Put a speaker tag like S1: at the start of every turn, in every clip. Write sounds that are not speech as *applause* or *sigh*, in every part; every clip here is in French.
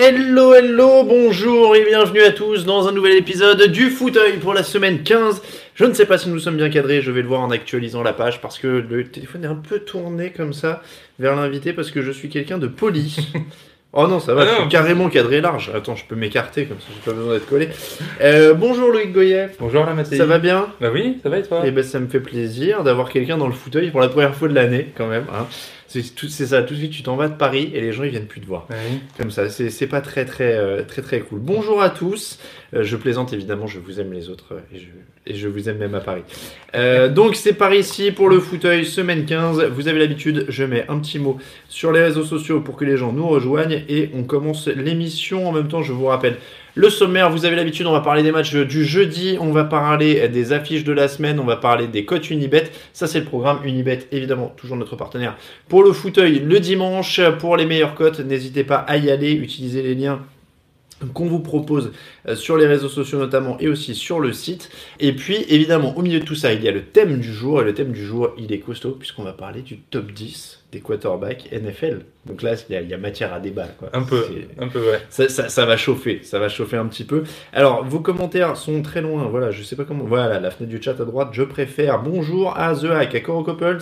S1: Hello, hello, bonjour et bienvenue à tous dans un nouvel épisode du fauteuil pour la semaine 15. Je ne sais pas si nous sommes bien cadrés, je vais le voir en actualisant la page parce que le téléphone est un peu tourné comme ça vers l'invité parce que je suis quelqu'un de poli. *laughs* Oh non, ça va,
S2: Ah
S1: je suis carrément cadré large. Attends, je peux m'écarter comme ça, j'ai pas besoin d'être collé. Euh, bonjour Loïc Goyet,
S2: Bonjour la Mathéi.
S1: ça va bien?
S2: Bah oui, ça va et toi?
S1: Eh ben, ça me fait plaisir d'avoir quelqu'un dans le fauteuil pour la première fois de l'année quand même. hein. C'est ça, tout de suite tu t'en vas de Paris et les gens ils viennent plus te voir.
S2: Bah.
S1: Comme ça, c'est c'est pas très très euh, très très cool. Bonjour à tous. Euh, je plaisante évidemment, je vous aime les autres euh, et je, vous aime même à Paris. Euh, donc c'est par ici pour le fauteuil semaine 15. Vous avez l'habitude, je mets un petit mot sur les réseaux sociaux pour que les gens nous rejoignent et on commence l'émission. En même temps, je vous rappelle le sommaire. Vous avez l'habitude, on va parler des matchs du jeudi, on va parler des affiches de la semaine, on va parler des cotes Unibet. Ça c'est le programme Unibet, évidemment, toujours notre partenaire pour le fauteuil le dimanche, pour les meilleures cotes, n'hésitez pas à y aller, utilisez les liens qu'on vous propose euh, sur les réseaux sociaux notamment et aussi sur le site. Et puis évidemment au milieu de tout ça il y a le thème du jour et le thème du jour il est costaud puisqu'on va parler du top 10 des quarterbacks NFL. Donc là il y a, il y a matière à débat. Quoi.
S2: Un peu, un peu ouais.
S1: ça, ça- ça va chauffer, ça va chauffer un petit peu. Alors, vos commentaires sont très loin, voilà, je sais pas comment. Voilà, la fenêtre du chat à droite, je préfère. Bonjour à The Hack, à Coro Couples,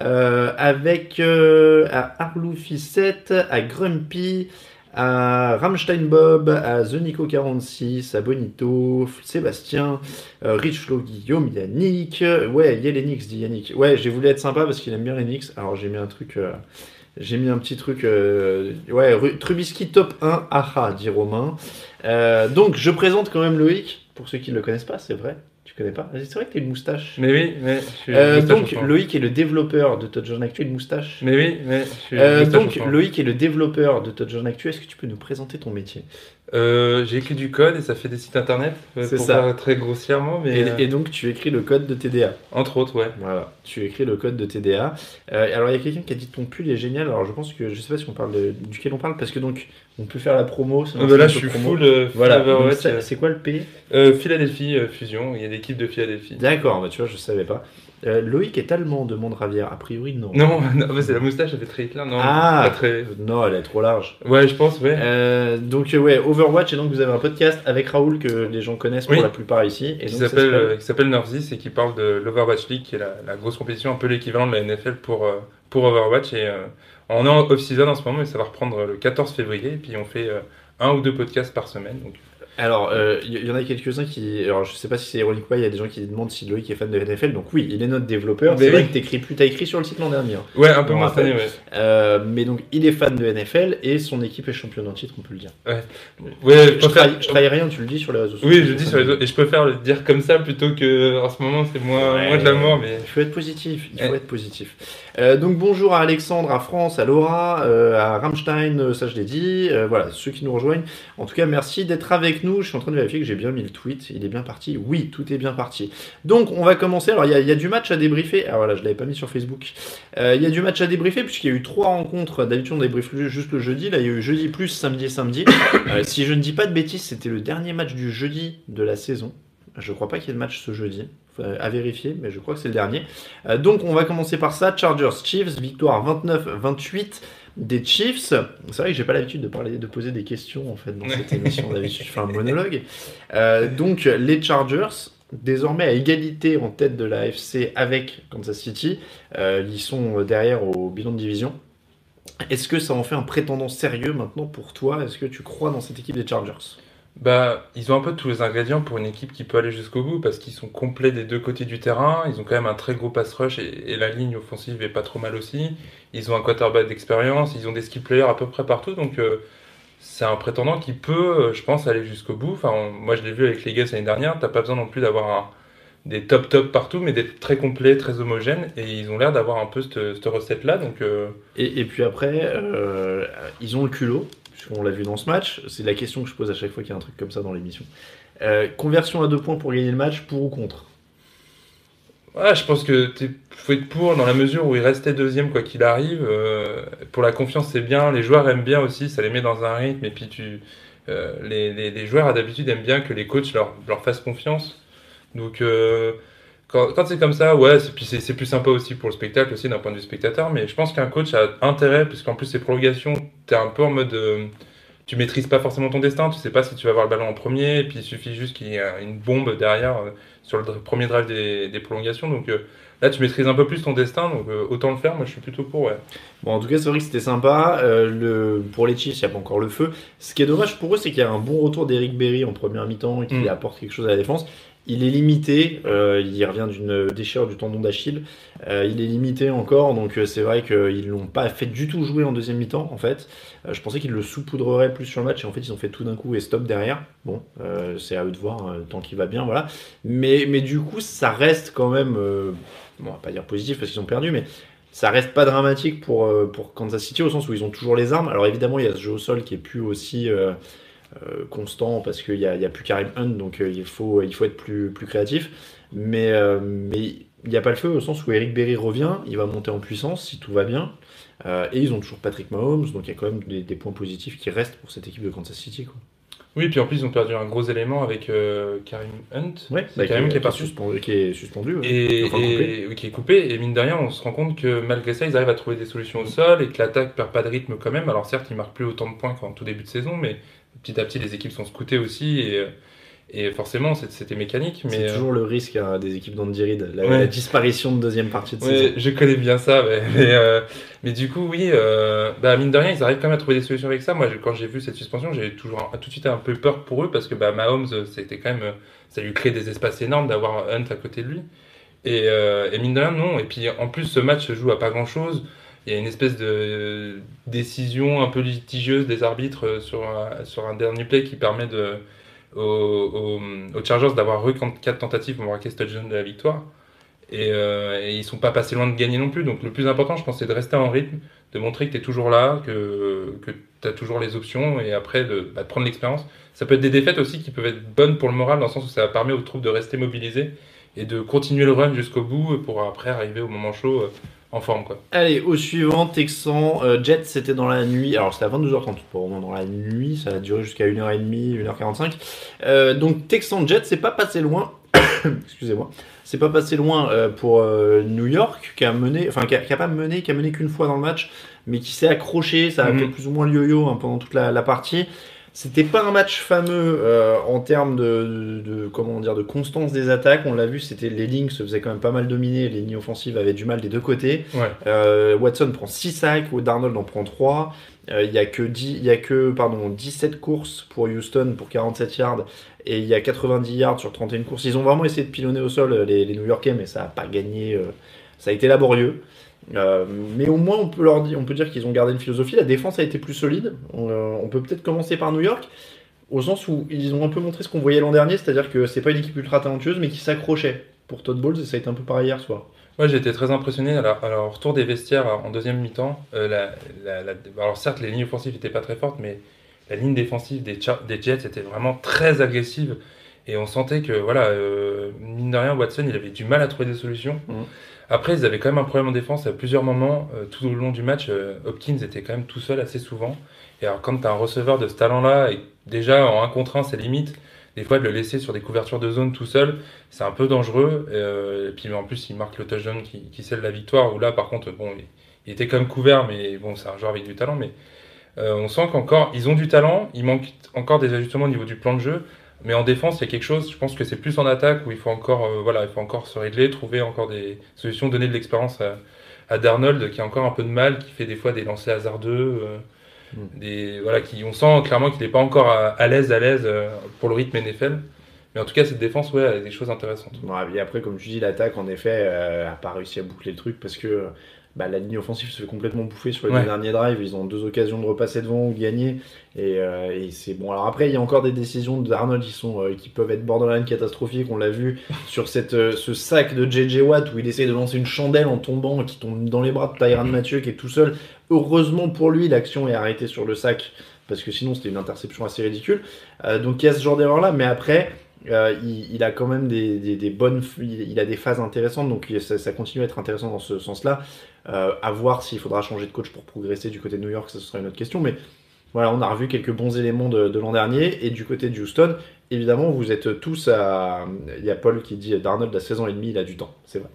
S1: euh, avec euh, à Arloufissette, à Grumpy, à Rammstein Bob, à The Nico 46, à Bonito, Sébastien, euh, Rich Flo Guillaume, Yannick. Ouais, il dit Yannick. Ouais, j'ai voulu être sympa parce qu'il aime bien Knicks, alors j'ai mis un truc. euh, j'ai mis un petit truc, euh, ouais, Ru- Trubisky top 1, aha, dit Romain. Euh, donc, je présente quand même Loïc, pour ceux qui ne le connaissent pas, c'est vrai, tu connais pas C'est vrai que tu as une moustache.
S2: Mais oui, mais je suis
S1: Euh, donc. Loïc est le développeur de Touchdown Actu, une moustache.
S2: Mais oui, mais je suis
S1: Euh, donc. Loïc est le développeur de Touchdown Actu. Est-ce que tu peux nous présenter ton métier?
S2: Euh, j'ai écrit du code et ça fait des sites internet, euh,
S1: C'est
S2: pour
S1: ça.
S2: faire très grossièrement, mais
S1: et,
S2: euh,
S1: et donc, tu écris le code de TDA.
S2: entre autres, ouais.
S1: Voilà, tu écris le code de TDA. Euh, alors, il y a quelqu'un qui a dit ton pull est génial. Alors, je pense que je sais pas si on parle de- duquel on parle, parce que donc, on peut faire la promo.
S2: Euh, bah là, je suis
S1: promo.
S2: full,
S1: Voilà, c'est quoi le P?
S2: Euh, Philadelphie Fusion, il y a l'équipe de Philadelphie.
S1: D'accord, bah tu vois, je savais pas. Euh, Loïc est allemand, demande Ravière. A priori, non.
S2: Non, *laughs* non c'est la moustache, ça fait très Hitler, non.
S1: Ah.
S2: pas très...
S1: Non, elle est trop large.
S2: Ouais, je pense, ouais.
S1: Euh, donc, euh, ouais, Overwatch, et donc vous avez un podcast avec Raoul que les gens connaissent pour
S2: Oui.
S1: la plupart ici. Et
S2: qui s'appelle Northis et qui parle de l'Overwatch League, qui est la, la grosse compétition, un peu l'équivalent de la NFL pour, pour Overwatch. Et euh, on est en off-season en ce moment, mais ça va reprendre le 14 février. Et puis on fait un ou deux podcasts par semaine. Donc,
S1: Alors, euh, il y, y en a quelques-uns qui. Alors, je sais pas si c'est ironique ou pas, il y a des gens qui demandent si Loïc est fan de NFL. Donc, oui, il est notre développeur.
S2: Mais
S1: C'est vrai que t'écris plus. T'as écrit sur le site l'an dernier. hein.
S2: ouais, un peu moins
S1: rappelle.
S2: cette année, ouais.
S1: Euh, mais donc, il est fan de NFL et son équipe est championne en titre, on peut le dire.
S2: Ouais, je
S1: Je
S2: préfère-
S1: trahis, je trahis rien, tu le dis sur les réseaux sociaux.
S2: Oui, je dis sur les autres. Et je préfère le dire comme ça plutôt que en ce moment, c'est moins,
S1: Ouais.
S2: moins de l'amour. Mais
S1: Il faut être positif, il faut
S2: Ouais.
S1: être positif. Euh, donc bonjour à Alexandre, à France, à Laura, euh, à Rammstein, euh, ça je l'ai dit. Voilà, ceux qui nous rejoignent. En tout cas, merci d'être avec nous. Je suis en train de vérifier que j'ai bien mis le tweet. Il est bien parti. Oui, tout est bien parti. Donc on va commencer. Alors il y, a- du match à débriefer. Ah voilà, je l'avais pas mis sur Facebook. Il y a du match à débriefer puisqu'il y a eu trois rencontres. D'habitude on débriefe juste le jeudi. Là il y a eu jeudi plus samedi samedi. Si je ne dis pas de bêtises, c'était le dernier match du jeudi de la saison. Je crois pas qu'il y ait de match ce jeudi. Faut- À vérifier, mais je crois que c'est le dernier. Euh, donc on va commencer par ça. Chargers Chiefs, victoire 29-28 des Chiefs. C'est vrai que j'ai pas l'habitude de parler, de poser des questions en fait dans cette émission. D'habitude, je fais un monologue. Euh, donc les Chargers, désormais à égalité en tête de la AFC avec Kansas City, Euh, ils sont derrière au bilan de division. Est-ce que ça en fait un prétendant sérieux maintenant pour toi? Est-ce que tu crois dans cette équipe des Chargers?
S2: Bah, ils ont un peu tous les ingrédients pour une équipe qui peut aller jusqu'au bout parce qu'ils sont complets des deux côtés du terrain. Ils ont quand même un très gros pass rush et, la ligne offensive est pas trop mal aussi. Ils ont un quarterback d'expérience. Ils ont des skill players à peu près partout. Donc, euh, c'est un prétendant qui peut, euh, je pense, aller jusqu'au bout. Enfin, moi, je l'ai vu avec les Eagles l'année dernière. T'as pas besoin non plus d'avoir des top top partout, mais d'être très complet, très homogène. Et ils ont l'air d'avoir un peu cette, cette recette-là. Donc, euh,
S1: Et, puis après, ils ont le culot, puisqu'on l'a vu dans ce match. C'est la question que je pose à chaque fois qu'il y a un truc comme ça dans l'émission. Euh, conversion à deux points pour gagner le match, pour ou contre?
S2: Ouais, je pense que tu faut être pour dans la mesure où il restait deuxième quoi qu'il arrive. Euh, pour la confiance, c'est bien. Les joueurs aiment bien aussi, ça les met dans un rythme. Et puis tu, euh, les, joueurs d'habitude aiment bien que les coachs leur, leur fassent confiance. Donc quand, quand c'est comme ça, ouais, c'est, puis c'est, plus sympa aussi pour le spectacle aussi d'un point de vue spectateur. Mais je pense qu'un coach a intérêt, puisqu'en plus c'est prolongation, t'es un peu en mode, euh, tu maîtrises pas forcément ton destin. Tu sais pas si tu vas avoir le ballon en premier. Et puis il suffit juste qu'il y ait une bombe derrière euh, sur le premier drive des, des prolongations. Donc euh, Là, tu maîtrises un peu plus ton destin, donc euh, autant le faire. Moi, je suis plutôt pour, ouais.
S1: Bon, en tout cas, c'est vrai que c'était sympa. Le, pour les Chiefs, il n'y a pas encore le feu. Ce qui est dommage pour eux, c'est qu'il y a un bon retour d'Eric Berry en première mi-temps et qui
S2: Mm.
S1: apporte quelque chose à la défense. Il est limité, euh, il revient d'une déchirure du tendon d'Achille. Euh, il est limité encore, donc euh, c'est vrai qu'ils l'ont pas fait du tout jouer en deuxième mi-temps, en fait. Je pensais qu'ils le saupoudreraient plus sur le match, et en fait, ils ont fait tout d'un coup et stop derrière. Bon, c'est à eux de voir, euh, tant qu'il va bien, voilà. Mais, mais du coup, ça reste quand même, bon, on va pas dire positif parce qu'ils ont perdu, mais ça reste pas dramatique pour, pour Kansas City au sens où ils ont toujours les armes. Alors évidemment, il y a ce jeu au sol qui est plus aussi constant parce qu'il n'y a, plus Karim Hunt, donc euh, il, faut, il faut être plus, plus créatif. Mais, euh, mais il n'y a pas le feu au sens où Eric Berry revient, il va monter en puissance si tout va bien. Euh, et ils ont toujours Patrick Mahomes, donc il y a quand même des, des points positifs qui restent pour cette équipe de Kansas City. Quoi.
S2: Oui, puis en plus, ils ont perdu un gros élément avec euh, Karim Hunt.
S1: Ouais,
S2: c'est Karim qui est parti.
S1: suspendu. Qui est suspendu.
S2: Et,
S1: Enfin, coupé.
S2: et- oui, qui est coupé. Et mine de rien, on se rend compte que malgré ça, ils arrivent à trouver des solutions au sol et que l'attaque perd pas de rythme quand même. Alors certes, ils marquent plus autant de points qu'en tout début de saison, mais petit à petit, les équipes sont scoutées aussi. Et, et forcément, c'était mécanique. Mais,
S1: C'est
S2: euh,
S1: toujours le risque hein, des équipes d'Andy Reid, la,
S2: Ouais.
S1: la disparition de deuxième partie de
S2: Ouais,
S1: saison.
S2: je connais bien ça, mais, *laughs* mais, euh, mais du coup, oui, euh, bah, mine de rien, ils arrivent quand même à trouver des solutions avec ça. Moi, je- quand j'ai vu cette suspension, j'ai toujours un- tout de suite un peu peur pour eux parce que bah, Mahomes, euh, c'était quand même, euh, ça lui crée des espaces énormes d'avoir Hunt à côté de lui. Et, euh, et mine de rien, non. Et puis en plus, ce match se joue à pas grand chose. Il y a une espèce de décision un peu litigieuse des arbitres euh, sur un, sur un dernier play qui permet aux Chargers d'avoir eu 4 tentatives pour marquer ce touchdown de la victoire. Et, euh, et ils sont pas passés loin de gagner non plus. Donc le plus important, je pense, c'est de rester en rythme, de montrer que tu es toujours là, que, que tu as toujours les options, et après de, bah, de prendre l'expérience. Ça peut être des défaites aussi qui peuvent être bonnes pour le moral, dans le sens où ça permet aux troupes de rester mobilisées et de continuer le run jusqu'au bout pour après arriver au moment chaud euh, en forme. Quoi.
S1: Allez, au suivant, Texan, euh, Jets, c'était dans la nuit. Alors, c'était à 22h30, pas vraiment dans la nuit, ça a duré jusqu'à 1h30, 1h45. Euh, donc, Texan Jets, c'est pas passé loin. *coughs* Excusez-moi. C'est pas passé loin euh, pour New York, qui a mené, enfin, qui a, qui a pas mené, qui a mené qu'une fois dans le match, mais qui s'est accroché. Ça a
S2: Mhm.
S1: fait plus ou moins le yo-yo hein, pendant toute la, la partie. C'était pas un match fameux euh, en termes de, de- comment dire de constance des attaques. On l'a vu, c'était les lignes se faisaient quand même pas mal dominer. Les lignes offensives avaient du mal des deux côtés.
S2: Ouais.
S1: Euh, Watson prend 6 sacs, ou Darnold en prend 3. Euh, Il y a que, 10, il y a que pardon, 17 courses pour Houston pour 47 yards et il y a 90 yards sur 31 courses. Ils ont vraiment essayé de pilonner au sol euh, les, les New Yorkais, mais ça n'a pas gagné. euh, ça a été laborieux. Euh, mais au moins, on peut, leur dire, on peut dire qu'ils ont gardé une philosophie. La défense a été plus solide. On, euh, on peut peut-être commencer par New York, au sens où ils ont un peu montré ce qu'on voyait l'an dernier, c'est-à-dire que c'est pas une équipe ultra talentueuse, mais qui s'accrochait. Pour Todd Bowles, et ça a été un peu pareil hier soir.
S2: Moi, j'ai été très impressionné à leur retour des vestiaires en deuxième mi-temps. Euh, alors, certes, les lignes offensives n'étaient pas très fortes, mais la ligne défensive des Jets était vraiment très agressive. Et on sentait que, voilà, euh, mine de rien, Watson, il avait du mal à trouver des solutions.
S1: Mhm.
S2: Après, ils avaient quand même un problème en défense à plusieurs moments. euh, tout au long du match, euh, Hopkins était quand même tout seul assez souvent. Et alors, quand tu as un receveur de ce talent-là, et déjà en 1 contre 1, c'est limite, des fois de le laisser sur des couvertures de zone tout seul, c'est un peu dangereux. Euh, et puis en plus, il marque le touchdown qui, qui scelle la victoire. Où là, par contre, bon, il, il était quand même couvert, mais bon, c'est un joueur avec du talent. Mais euh, on sent qu'encore, ils ont du talent. Il manque encore des ajustements au niveau du plan de jeu. Mais en défense, il y a quelque chose. Je pense que c'est plus en attaque où il faut encore, euh, voilà, il faut encore se régler, trouver encore des solutions, donner de l'expérience à, à Darnold qui a encore un peu de mal, qui fait des fois des lancers hasardeux. euh,
S1: Mm.
S2: des, voilà, qui, on sent clairement qu'il n'est pas encore à l'aise à l'aise euh, pour le rythme NFL. Mais en tout cas, cette défense, ouais, elle a des choses intéressantes.
S1: Et après, comme tu dis, l'attaque, en effet, euh, a pas réussi à boucler le truc parce que bah, la ligne offensive se fait complètement bouffer sur les
S2: Ouais.
S1: deux derniers drives. Ils ont deux occasions de repasser devant ou de gagner. Et, euh, et c'est bon. Alors après, il y a encore des décisions d'Arnold qui, sont, euh, qui peuvent être borderline catastrophiques. On l'a vu sur cette, euh, ce sac de JJ Watt où il essaie de lancer une chandelle en tombant, qui tombe dans les bras de Tyrann Mathieu qui est tout seul. Heureusement pour lui, l'action est arrêtée sur le sac parce que sinon c'était une interception assez ridicule. Euh, donc il y a ce genre d'erreur là, mais après. Euh, il, a quand même des, bonnes, il, a des phases intéressantes, donc ça, ça continue à être intéressant dans ce sens-là. Euh, à voir s'il faudra changer de coach pour progresser du côté de New York, ça ce sera une autre question. Mais voilà, on a revu quelques bons éléments de l'an dernier. Et du côté de Houston, évidemment, vous êtes tous à. Il y a Paul qui dit Darnold à 16 ans et demi, il a du temps, c'est vrai.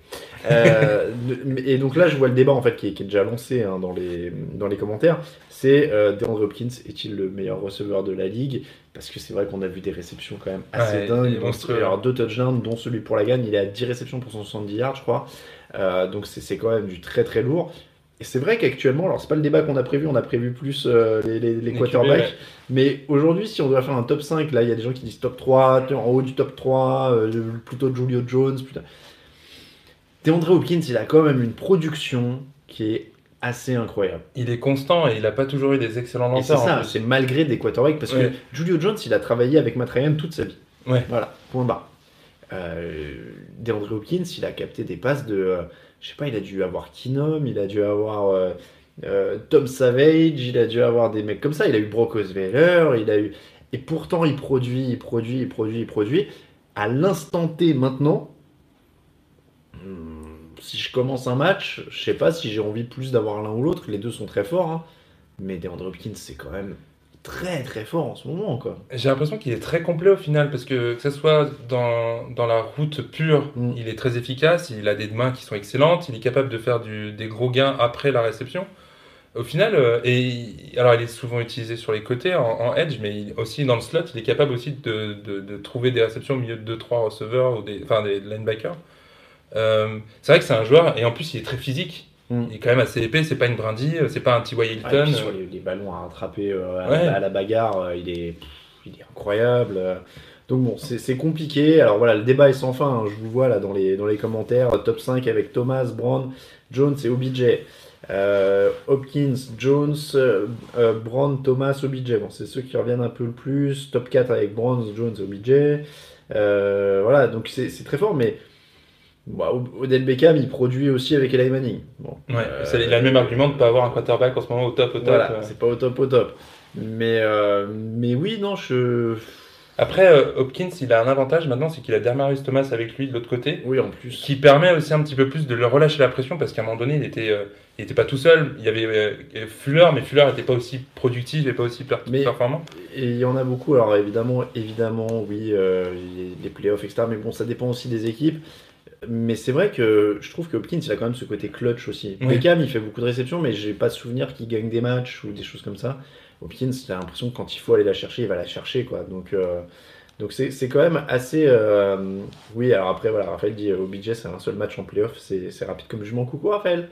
S1: Euh, *laughs* et donc là, je vois le débat en fait qui est, qui est déjà lancé hein, dans, les, dans les commentaires. C'est euh, DeAndre Hopkins est-il le meilleur receveur de la ligue? Parce que c'est vrai qu'on a vu des réceptions quand même assez
S2: Ouais, il
S1: dingues. Alors deux touchdowns, dont celui pour la gagne. Il est à 10 réceptions pour 170 yards, je crois. Euh, donc c'est quand même du très très lourd. Et c'est vrai qu'actuellement, alors c'est pas le débat qu'on a prévu, on a prévu plus euh, les, les, les
S2: Les
S1: quarterbacks.
S2: Ouais.
S1: Mais aujourd'hui, si on doit faire un top 5, là il y a des gens qui disent top 3, en haut du top 3, euh, plutôt Julio Jones. Putain. DeAndre Hopkins, il a quand même une production qui est assez incroyable.
S2: Il est constant et il n'a pas toujours eu des excellents
S1: c'est
S2: lanceurs. en
S1: ça,
S2: plus.
S1: c'est malgré des quarterbacks, parce
S2: Ouais.
S1: que Julio Jones, il a travaillé avec Matt Ryan toute sa vie.
S2: Ouais.
S1: Voilà, point barre. Euh, DeAndre Hopkins, il a capté des passes de. Je sais pas, il a dû avoir Keenum, il a dû avoir euh, euh, Tom Savage, il a dû avoir des mecs comme ça. Il a eu Brock Osweiler, il a eu. Et pourtant, il produit, il produit, il produit, il produit. À l'instant T maintenant, hmm, si je commence un match, je sais pas si j'ai envie plus d'avoir l'un ou l'autre. Les deux sont très forts, hein. mais DeAndre Hopkins, c'est quand même très très fort en ce moment, quoi.
S2: J'ai l'impression qu'il est très complet au final, parce que que ce soit dans, dans la route pure,
S1: Mm.
S2: il est très efficace, il a des mains qui sont excellentes, il est capable de faire du, des gros gains après la réception. Au final, euh, et alors il est souvent utilisé sur les côtés en, en edge, mais il- aussi dans le slot, il est capable aussi de, de- de trouver des réceptions au milieu de 2-3 receveurs ou des, enfin, des linebackers. Euh, c'est vrai que c'est un joueur, et en plus il est très physique.
S1: Mm.
S2: Il est quand même assez épais, c'est pas une brindille, c'est pas un T.Y.
S1: Ah,
S2: Hilton.
S1: puis sur les, les ballons à rattraper euh, à,
S2: Ouais.
S1: à la bagarre, euh, il est, il est incroyable. euh. Donc bon, c'est c'est compliqué. Alors voilà, le débat est sans fin. hein. Je vous vois là dans les, dans les commentaires. Top 5 avec Thomas, Brown, Jones et OBJ. Euh, Hopkins, Jones, euh, euh, Brown, Thomas, OBJ. Bon, c'est ceux qui reviennent un peu le plus. Top 4 avec Brown, Jones et OBJ. Euh, voilà, donc c'est c'est très fort, mais bah, Odell Beckham, il produit aussi avec Eli Manning. Bon,
S2: Ouais,
S1: Euh,
S2: il a le même argument de ne pas avoir un quarterback en ce moment au top, au top.
S1: voilà,
S2: euh.
S1: c'est pas au top au top. Mais, euh, mais oui, non, je.
S2: Après, euh, Hopkins, il a un avantage maintenant, c'est qu'il a Dermarius Thomas avec lui de l'autre côté,
S1: Oui, en plus.
S2: qui permet aussi un petit peu plus de le relâcher la pression, parce qu'à un moment donné, il était, euh, il était pas tout seul. Il y avait euh, Fuller, mais Fuller n'était pas aussi productif et pas aussi
S1: Mais-
S2: performant.
S1: Et il y en a beaucoup. Alors évidemment, évidemment, oui, euh, les playoffs, etc. Mais bon, ça dépend aussi des équipes. Mais c'est vrai que je trouve que Hopkins, il a quand même ce côté clutch aussi.
S2: Oui.
S1: Beckham, il fait beaucoup de réceptions, mais j'ai pas souvenir qu'il gagne des matchs ou des choses comme ça. Hopkins, j'ai l'impression que quand il faut aller la chercher, il va la chercher, quoi. Donc, euh, donc c'est quand même assez. euh, oui, alors après, voilà, Raphaël dit euh, OBJ, c'est un seul match en playoff, c'est rapide comme jugement. Coucou Raphaël,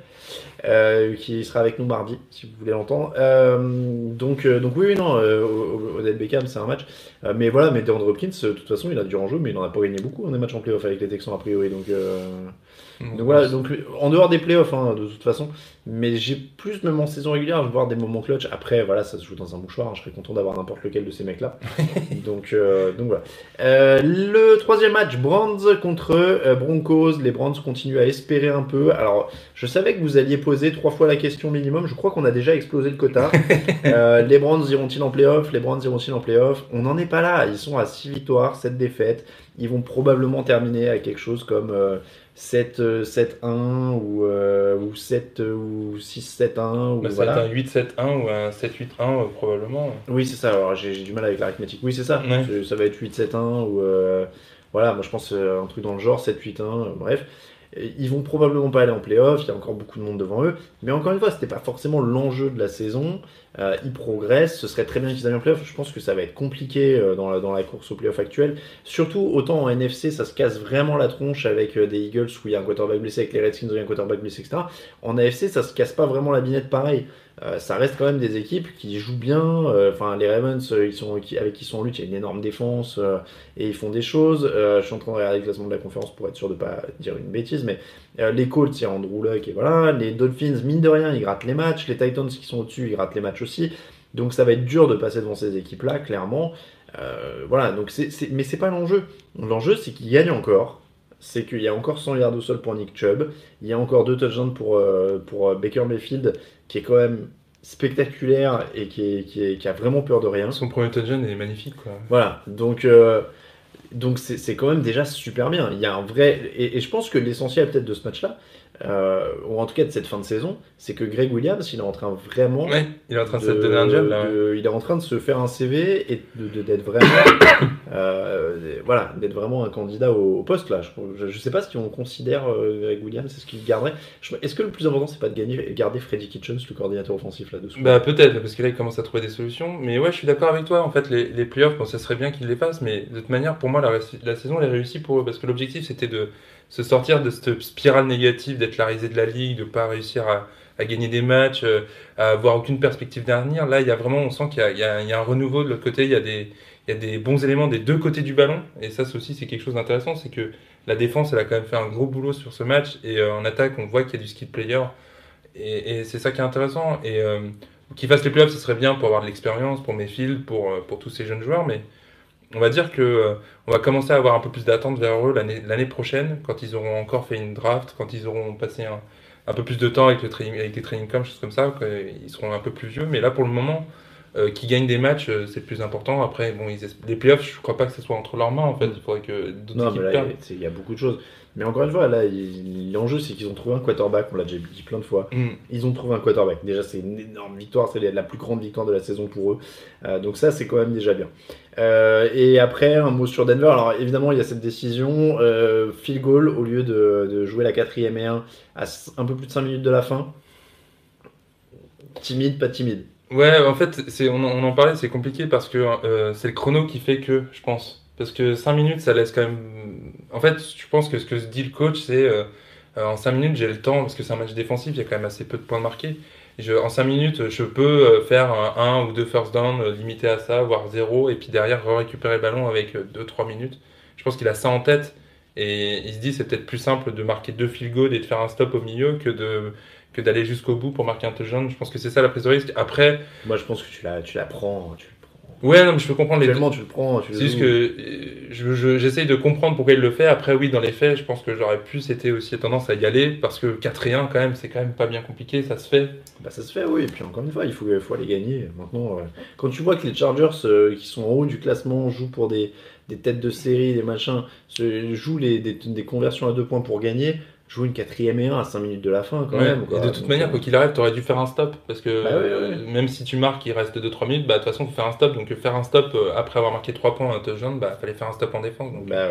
S1: euh, qui sera avec nous mardi, si vous voulez l'entendre. Euh, donc, euh, donc oui, oui, non, euh, Odell Beckham, c'est un match. Mais voilà, mais DeAndre Hopkins, de toute façon, il a du en jeu, mais il n'en a pas gagné beaucoup, hein, des matchs en playoff avec les Texans, a priori. Donc, donc voilà, donc en dehors des playoffs, hein, de toute façon, mais j'ai plus même en saison régulière, je vais voir des moments clutch. Après, voilà, ça se joue dans un mouchoir, hein, je serais content d'avoir n'importe lequel de ces mecs-là. *laughs* donc, euh, donc voilà. Euh, le troisième match, Brands contre euh, Broncos. Les Brands continuent à espérer un peu. Alors, je savais que vous alliez poser trois fois la question minimum. Je crois qu'on a déjà explosé le quota. *laughs* Les Brands iront-ils en playoff? Les Brands iront-ils en playoff? On n'en est pas là. Ils sont à 6 victoires, 7 défaites. Ils vont probablement terminer à quelque chose comme euh, 7, euh, 7-1 ou, euh, ou 7 euh, ou 6-7-1. Ou
S2: Bah, ça
S1: voilà.
S2: va être un 8-7-1 ou un 7-8-1 euh, probablement.
S1: Oui, c'est ça. Alors, j'ai du mal avec l'arithmétique. Oui, c'est ça.
S2: Ouais.
S1: Ça va être 8-7-1 ou. euh, voilà, moi je pense un truc dans le genre 7-8-1. euh, bref. Ils vont probablement pas aller en playoff. Il y a encore beaucoup de monde devant eux. Mais encore une fois, c'était pas forcément l'enjeu de la saison. Euh, ils progressent, ce serait très bien qu'ils aillent en playoff. Je pense que ça va être compliqué euh, dans, la, course au playoff actuel. Surtout, autant en NFC, ça se casse vraiment la tronche avec euh, des Eagles où il y a un quarterback blessé, avec les Redskins où il y a un quarterback blessé, etc. En AFC, ça se casse pas vraiment la binette pareil. Euh, ça reste quand même des équipes qui jouent bien. euh, Enfin, les Ravens, euh, avec qui ils sont en lutte, il y a une énorme défense et ils font des choses. Je suis en train de regarder le classement de la conférence pour être sûr de pas dire une bêtise, mais les Colts, il y a Andrew Luck et voilà. Les Dolphins, mine de rien, ils grattent les matchs. Les Titans qui sont au-dessus, ils grattent les matchs aussi. Donc ça va être dur de passer devant ces équipes-là, clairement. Voilà, donc c'est- mais c'est pas l'enjeu. L'enjeu, c'est qu'ils gagnent encore. C'est qu'il y a encore 100 yards au sol pour Nick Chubb. Il y a encore deux touchdowns pour, euh, pour euh, Baker Mayfield, qui est quand même spectaculaire et qui, est- qui, est- qui a vraiment peur de rien.
S2: Son premier touchdown est magnifique. Quoi.
S1: Voilà, donc euh, donc c'est c'est quand même déjà super bien. Il y a un vrai et, et je pense que l'essentiel peut-être de ce match-là, euh, ou en tout cas de cette fin de saison, c'est que Greg Williams, il est en train vraiment
S2: Ouais, il est en train de, se donner un job là. ouais.
S1: de- il est en train de se faire un CV et d'être vraiment, *coughs* euh, voilà, d'être vraiment un candidat au, au poste là. Je, je sais pas si on considère euh, Greg Williams, est-ce qu'il garderait. Est-ce que le plus important c'est pas de gagner, garder Freddy Kitchens, le coordinateur offensif là-dessous
S2: Bah peut-être, parce que là il commence à trouver des solutions. Mais ouais, je suis d'accord avec toi. En fait, les, les playoffs, bon, ça serait bien qu'ils les fassent, mais de toute manière, pour moi, la, la saison elle est réussie pour eux, parce que l'objectif c'était de se sortir de cette spirale négative d'être la risée de la ligue, de pas réussir à, gagner des matchs, euh, à avoir aucune perspective d'avenir. Là, il y a vraiment, on sent qu'il y a, un renouveau de l'autre côté. Il y a des bons éléments des deux côtés du ballon, et ça aussi c'est quelque chose d'intéressant, c'est que la défense elle a quand même fait un gros boulot sur ce match, et euh, en attaque on voit qu'il y a du skill player, et, et c'est ça qui est intéressant. Et euh, qu'ils fassent les playoffs, ce serait bien pour avoir de l'expérience, pour Mayfield, pour, euh, pour tous ces jeunes joueurs, mais on va dire que euh, on va commencer à avoir un peu plus d'attente vers eux l'année prochaine, quand ils auront encore fait une draft, quand ils auront passé un, peu plus de temps avec, le avec les training camps, choses comme ça, ils seront un peu plus vieux. Mais là, pour le moment, euh, qu'ils gagnent des matchs, euh, c'est le plus important. Après, bon, ils, es- les playoffs, je crois pas que ce soit entre leurs mains, en fait. Il faudrait que d'autres équipes perdent.
S1: il y a- beaucoup de choses. Mais encore une fois, là, l'enjeu, c'est qu'ils ont trouvé un quarterback. On l'a déjà dit plein de fois.
S2: Mm.
S1: Ils ont trouvé un quarterback. Déjà, c'est une énorme victoire. C'est la plus grande victoire de la saison pour eux. Euh, donc ça, c'est quand même déjà bien. Et après, un mot sur Denver. Alors évidemment, il y a cette décision. Field goal au lieu de, de jouer la quatrième et 1 à un peu plus de 5 minutes de la fin. Timide, pas timide.
S2: Ouais, en fait, on, en- parlait, c'est compliqué parce que euh, c'est le chrono qui fait que, je pense. Parce que 5 minutes, ça laisse quand même. En fait, je pense que ce que se dit le coach, c'est euh, euh, en 5 minutes, j'ai le temps, parce que c'est un match défensif, il y a quand même assez peu de points marqués. En 5 minutes, je peux faire un, ou deux first down, limité à ça, voire zéro, et puis derrière, récupérer le ballon avec 2-3 minutes. Je pense qu'il a ça en tête, et il se dit c'est peut-être plus simple de marquer deux field goals et de faire un stop au milieu que de que d'aller jusqu'au bout pour marquer un touchdown. Je pense que c'est ça la prise de risque. Après,
S1: Moi, je pense que tu la, tu la prends. Tu le prends.
S2: ouais, non, mais je peux comprendre les deux.
S1: Tu le prends.
S2: C'est juste que euh, je- je- j'essaye de comprendre pourquoi il le fait. Après, oui, dans les faits, je pense que j'aurais plus été aussi tendance à y aller parce que 4 et 1, quand même, c'est quand même pas bien compliqué, ça se fait.
S1: Bah, ça se fait, oui. Et puis encore une fois, il faut, il faut aller gagner. Maintenant, euh, quand tu vois que les Chargers, euh, qui sont en haut du classement, jouent pour des, des têtes de série, des machins, se- jouent les, des, des conversions à deux points pour gagner, jouer une quatrième et un à 5 minutes de la fin, quand
S2: Ouais.
S1: même. quoi.
S2: Et de toute
S1: Donc,
S2: manière,
S1: euh,
S2: quoi qu'il arrive, t'aurais dû faire un stop parce que
S1: Bah ouais, ouais, ouais.
S2: même si tu marques, il reste 2-3 minutes, bah de toute façon, faut faire un stop. Donc, faire un stop euh, après avoir marqué 3 points à touchdown, bah fallait faire un stop en défense. Donc,
S1: Bah.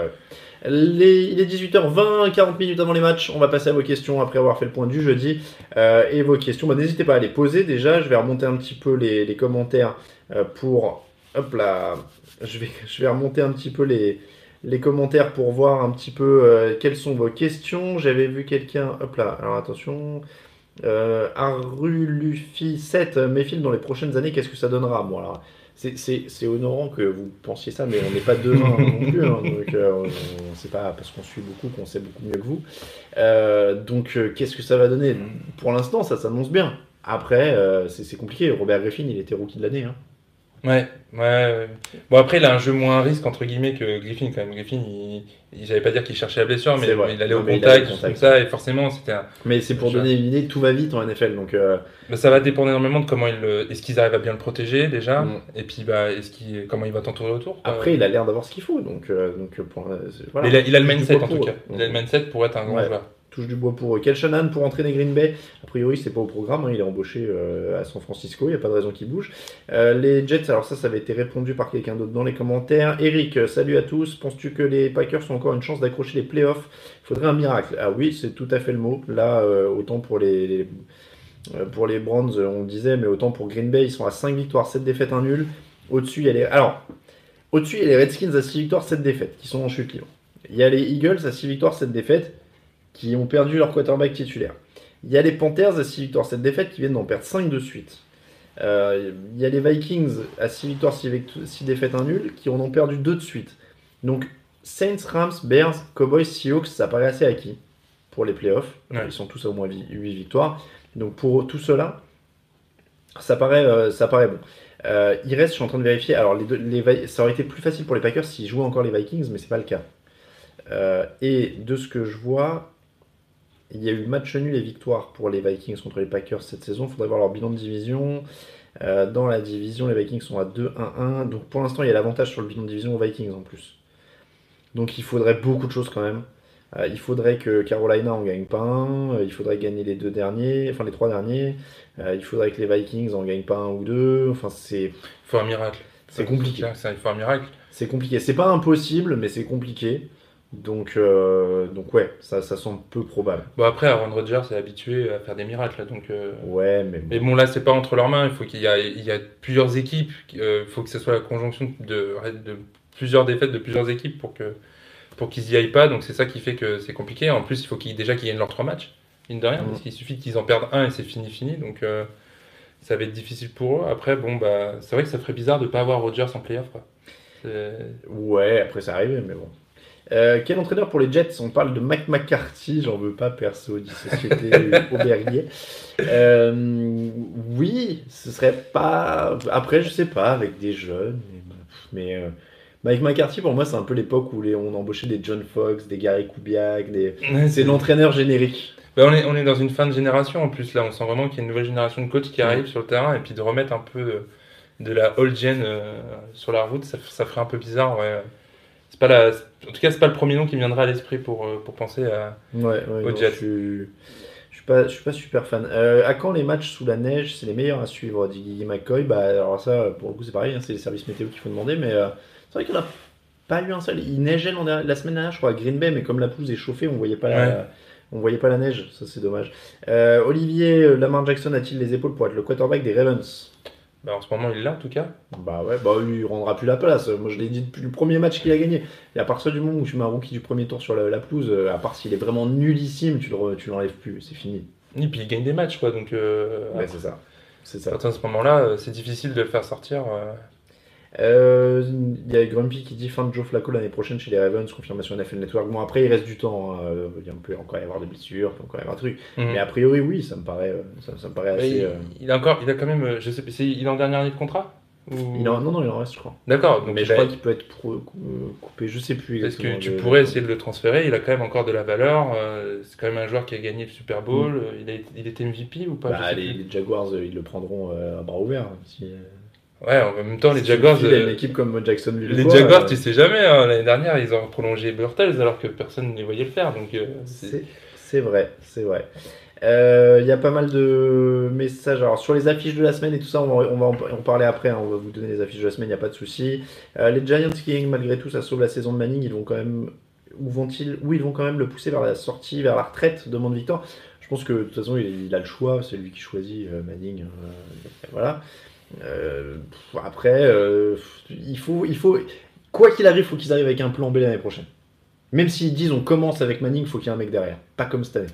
S1: Les- il est 18h20, 40 minutes avant les matchs. On va passer à vos questions après avoir fait le point du jeudi. Euh, et vos questions, bah, n'hésitez pas à les poser déjà. Je vais remonter un petit peu les, les commentaires pour. Hop là. Je vais, je vais remonter un petit peu les, les commentaires pour voir un petit peu euh, quelles sont vos questions. J'avais vu quelqu'un. Hop là. Alors attention. Euh, Arulufi 7, Mayfield dans les prochaines années, qu'est-ce que ça donnera Bon, alors, c'est- c'est c'est honorant que vous pensiez ça, mais on n'est pas devin *laughs* non plus. hein, donc, euh, on- c'est pas parce qu'on suit beaucoup qu'on sait beaucoup mieux que vous. Euh, donc, euh, qu'est-ce que ça va donner? Pour l'instant, ça s'annonce bien. Après, euh, c'est c'est compliqué. Robert Griffin, il était rookie de l'année. Hein.
S2: Ouais, ouais, ouais. Bon, après, il a un jeu moins à risque, entre guillemets, que Griffin, quand même. Griffin, il, il- j'allais pas dire qu'il cherchait la blessure, mais il allait
S1: Non,
S2: au contact,
S1: contact.
S2: ça, et forcément, c'était un...
S1: Mais c'est pour donner une idée, tout va vite en NFL. Donc, euh,
S2: Mais ça va dépendre énormément de comment il le... Est-ce qu'ils arrivent à bien le protéger, déjà
S1: Mm.
S2: Et puis, bah, est-ce qu'il... comment il va t'entourer autour quoi.
S1: après, il a l'air d'avoir ce qu'il faut. Donc, euh, donc pour, euh, voilà.
S2: Il a, il a le mindset, en tout cas. Il a le mindset pour être un grand
S1: Ouais.
S2: joueur.
S1: Touche du bois pour eux. Kel Shanahan pour entraîner Green Bay? A priori, c'est pas au programme. hein, il est embauché euh, à San Francisco. Il n'y a pas de raison qu'il bouge. Euh, les Jets, alors ça, ça avait été répondu par quelqu'un d'autre dans les commentaires. Eric, euh, salut à tous. Penses-tu que les Packers ont encore une chance d'accrocher les playoffs? Il faudrait un miracle. Ah oui, c'est tout à fait le mot. Là, autant pour les, pour les Browns, on disait, mais autant pour Green Bay, ils sont à 5 victoires, 7 défaites, 1 nul. Au-dessus, il y a les. Alors, au-dessus, il y a les Redskins à 6 victoires, 7 défaites, qui sont en chute libre. Il y a les Eagles à 6 victoires, 7 défaites, qui ont perdu leur quarterback titulaire. Il y a les Panthers à 6 victoires, 7 défaites, qui viennent d'en perdre 5 de suite. Euh, il y a les Vikings à 6 victoires, 6, défaites, 1 nul, qui en ont perdu 2 de suite. Donc, Saints, Rams, Bears, Cowboys, Seahawks, ça paraît assez acquis pour les playoffs.
S2: Ouais.
S1: Ils sont tous à au moins 8 victoires. Donc, pour tout cela, ça paraît, euh, ça paraît bon. Euh, il reste, je suis en train de vérifier. Alors, les deux- les Vi- ça aurait été plus facile pour les Packers s'ils jouaient encore les Vikings, mais c'est pas le cas. Euh, et de ce que je vois, il y a eu match nul et victoire pour les Vikings contre les Packers cette saison. Il faudrait voir leur bilan de division. Euh, dans la division, les Vikings sont à 2-1-1. Donc pour l'instant, il y a l'avantage sur le bilan de division aux Vikings en plus. Donc il faudrait beaucoup de choses quand même. Euh, il faudrait que Carolina en gagne pas un. Euh, Il faudrait gagner les deux derniers, enfin les trois derniers. Euh, il faudrait que les Vikings en gagnent pas un ou deux. Enfin c'est
S2: Il faut un miracle.
S1: C'est compliqué.
S2: faut un miracle.
S1: c'est compliqué. C'est pas impossible, mais c'est compliqué. Donc, euh, donc ouais, ça, ça semble peu probable.
S2: Bon, après, Aaron Rodgers est habitué à faire des miracles. donc, euh,
S1: Ouais, mais bon.
S2: Mais bon, là, c'est pas entre leurs mains. Il faut qu'il y, a- il y a plusieurs équipes. Il faut que ce soit la conjonction de, de plusieurs défaites de plusieurs équipes pour que pour qu'ils y aillent pas. Donc c'est ça qui fait que c'est compliqué. En plus, il faut qu'ils déjà qu'ils gagnent leurs trois matchs, mine de rien,
S1: Mhm.
S2: parce qu'il suffit qu'ils en perdent un et c'est fini, fini. Donc euh, ça va être difficile pour eux. Après, bon, bah, c'est vrai que ça ferait bizarre de pas avoir Rodgers en playoff.
S1: Ouais, après ça arrive, mais bon. Euh, quel entraîneur pour les Jets? On parle de Mike McCarthy, j'en veux pas perso, dit Société *laughs* Auberguier. Euh, oui, ce serait pas. Après, je sais pas, avec des jeunes. Mais, mais, euh, Mike McCarthy, pour moi, c'est un peu l'époque où les, on embauchait des John Fox, des Gary Kubiak, des... c'est l'entraîneur générique.
S2: Bah, on, est, on est dans une fin de génération en plus là. On sent vraiment qu'il y a une nouvelle génération de coachs qui arrive sur le terrain et puis de remettre un peu de, de la old gen euh, sur la route, ça, ça ferait un peu bizarre. Ouais. C'est pas la, en tout cas, c'est pas le premier nom qui me viendra à l'esprit pour, euh, pour penser à.
S1: Ouais,
S2: Jets.
S1: Je suis, je suis pas, je suis pas super fan. Euh, à quand les matchs sous la neige, c'est les meilleurs à suivre, dit Guigui McCoy? Bah, alors ça, pour le coup, c'est pareil, hein, c'est les services météo qu'il faut demander, mais euh, c'est vrai qu'il n'y en a pas eu un seul. Il neigeait la semaine dernière, je crois, à Green Bay, mais comme la pelouse est chauffée, on voyait pas la, on voyait pas la neige. Ça, c'est dommage. Euh, Olivier Lamar Jackson a-t-il les épaules pour être le quarterback des Ravens?
S2: Bah, en ce moment, il l'a en tout cas.
S1: Bah ouais, bah lui, il rendra plus la place. Moi, je l'ai dit depuis le premier match qu'il a gagné. Et à partir du moment où tu mets un rookie du premier tour sur la, la pelouse, euh, à part s'il est vraiment nullissime, tu le tu l'enlèves plus. C'est fini.
S2: Et puis il gagne des matchs quoi. Donc euh,
S1: Ouais,
S2: à
S1: c'est ça. C'est
S2: à
S1: ça.
S2: partir de ce moment-là, euh, c'est difficile de le faire sortir. euh.
S1: Euh, Il y a Grumpy qui dit fin de Joe Flacco l'année prochaine chez les Ravens, confirmation NFL Network. Bon, après, il reste du temps. hein. Euh, Il peut encore y avoir des blessures, il peut encore y avoir un truc.
S2: Mhm.
S1: Mais a priori, oui, ça me paraît, euh, ça, ça me paraît
S2: Mais
S1: assez.
S2: il,
S1: euh,
S2: il a encore, il a quand même, euh, je sais, pas, c'est- il est en dernière année de contrat? Ou-
S1: il en- Non, non, il en reste, je crois.
S2: D'accord.
S1: Mais je crois qu'il peut être pro- coupé, je sais plus
S2: Est-ce que tu
S1: de-
S2: pourrais
S1: de-
S2: essayer de le transférer Il a quand même encore de la valeur. euh, c'est quand même un joueur qui a gagné le Super Bowl.
S1: Mm.
S2: euh, Il, a, il était MVP ou pas
S1: Bah, les, Jaguars, euh, ils le prendront euh, à bras ouverts. hein, si, euh,
S2: Ouais, en même temps, les Jaguars.
S1: files à
S2: euh,
S1: une équipe comme Jacksonville.
S2: Les
S1: quoi,
S2: Jaguars,
S1: euh,
S2: tu sais jamais. hein, L'année dernière, ils ont prolongé Burtels alors que personne ne les voyait le faire. Donc, euh, c'est-
S1: vrai, c'est vrai. Euh, Il y a pas mal de messages. Alors sur les affiches de la semaine et tout ça, on va, on va en en parler après. hein, on va vous donner les affiches de la semaine, il n'y a pas de souci. Euh, les Giants qui malgré tout, ça sauve la saison de Manning. Ils vont quand même, où vont-ils? Où ils vont quand même le pousser vers la sortie, vers la retraite demande Victor. Je pense que de toute façon, il, il a le choix. C'est lui qui choisit euh, Manning. euh, voilà. Euh, après, euh, il faut, il faut, quoi qu'il arrive, il faut qu'ils arrivent avec un plan B l'année prochaine. Même s'ils disent on commence avec Manning, il faut qu'il y ait un mec derrière. Pas comme cette année.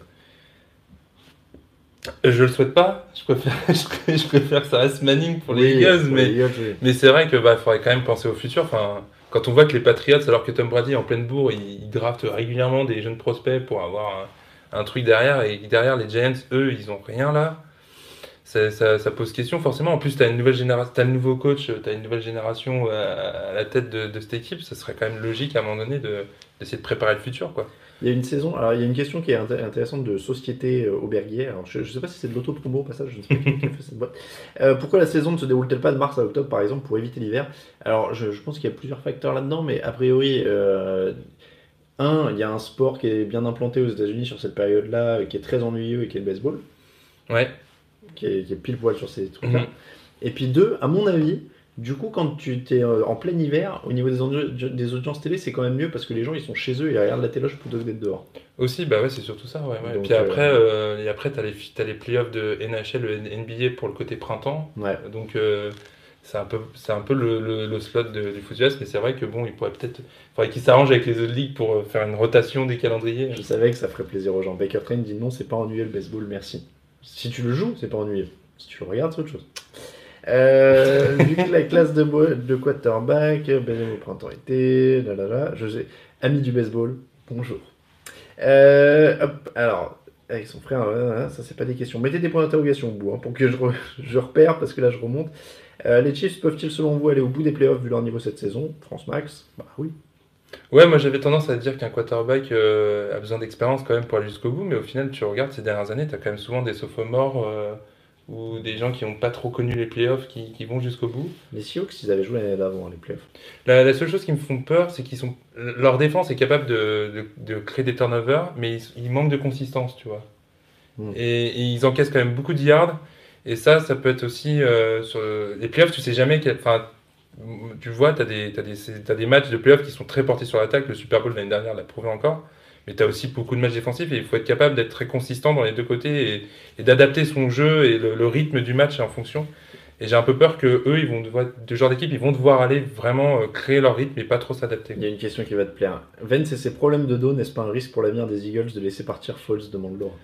S2: je le souhaite pas. Je préfère, *laughs* je préfère, que ça reste Manning pour les
S1: Oui,
S2: Eagles, mais.
S1: les Eagles, oui.
S2: Mais c'est vrai que bah, faudrait quand même penser au futur. Enfin, quand on voit que les Patriots, alors que Tom Brady est en pleine bourre, il, il drafte régulièrement des jeunes prospects pour avoir un, un truc derrière, et derrière les Giants, eux, ils ont rien là. Ça, ça- ça pose question forcément. En plus, tu as une nouvelle génération, le nouveau coach, tu as une nouvelle génération euh, à, la tête de, de cette équipe. Ça serait quand même logique à un moment donné de- d'essayer de préparer le futur, quoi.
S1: Il y a une saison, alors il y a une question qui est inté- intéressante de Société euh, Auberguier. Alors je ne sais pas si c'est de l'auto-promo au passage, je ne sais pas qui a fait cette boîte. Euh, pourquoi la saison ne se déroule-t-elle pas de mars à octobre par exemple pour éviter l'hiver? Alors je, je pense qu'il y a plusieurs facteurs là-dedans, mais a priori, euh, un, il y a un sport qui est bien implanté aux États-Unis sur cette période-là, euh, qui est très ennuyeux et qui est le baseball,
S2: Ouais.
S1: Qui est, qui est pile poil sur ces trucs-là.
S2: Mhm.
S1: Et puis deux, à mon avis, Du coup, quand tu es en plein hiver, au niveau des, audi- des audiences télé, c'est quand même mieux parce que les gens ils sont chez eux et ils regardent la téloche plutôt que d'être dehors.
S2: Aussi, bah ouais, c'est surtout ça. Ouais, ouais.
S1: Donc,
S2: Puis après,
S1: euh,
S2: euh, et après t'as les, t'as les playoffs de NHL, le NBA pour le côté printemps.
S1: Ouais.
S2: Donc euh, c'est un peu, c'est un peu le, le, le slot de- du foot US, mais c'est vrai que bon, il pourrait peut-être, faudrait qu'ils s'arrangent avec les autres ligues pour euh, faire une rotation des calendriers.
S1: Je savais que ça ferait plaisir aux gens. Baker Train dit non, c'est pas ennuyeux le baseball, merci. Si tu le joues, c'est pas ennuyeux. Si tu le regardes, c'est autre chose. Euh, vu que la classe de, de quarterback, baseball printemps-été, là là là, je sais, ami du baseball, bonjour. Euh, alors, avec son frère, euh, ça c'est pas des questions. Mettez des points d'interrogation au bout hein, pour que je, je repère parce que là je remonte. Euh, les Chiefs peuvent-ils selon vous aller au bout des playoffs vu leur niveau cette saison? France Max? Bah oui.
S2: Ouais, moi j'avais tendance à dire qu'un quarterback euh, a besoin d'expérience quand même pour aller jusqu'au bout, mais au final, tu regardes ces dernières années, t'as quand même souvent des sophomores euh, ou des gens qui n'ont pas trop connu les playoffs qui, qui vont jusqu'au bout.
S1: Les Seahawks, ils avaient joué l'année d'avant les playoffs.
S2: La, la seule chose qui me font peur, c'est qu'ils sont. Leur défense est capable de, de, de créer des turnovers, mais ils, ils manquent de consistance, tu vois.
S1: Mm.
S2: Et, et ils encaissent quand même beaucoup de yards. Et ça, ça peut être aussi. euh, sur les playoffs, tu sais jamais. Enfin, tu vois, tu as, des t'as des, matchs de playoffs qui sont très portés sur l'attaque. Le Super Bowl l'année dernière l'a prouvé encore. Mais tu as aussi beaucoup de matchs défensifs et il faut être capable d'être très consistant dans les deux côtés et, d'adapter son jeu et le, rythme du match en fonction. Et j'ai un peu peur que eux, ils vont devoir, de genre d'équipe, ils vont devoir aller vraiment euh, créer leur rythme et pas trop s'adapter.
S1: Il y a une question qui va te plaire. Vence et ses problèmes de dos, n'est-ce pas un risque pour l'avenir des Eagles de laisser partir Foles de Mangalore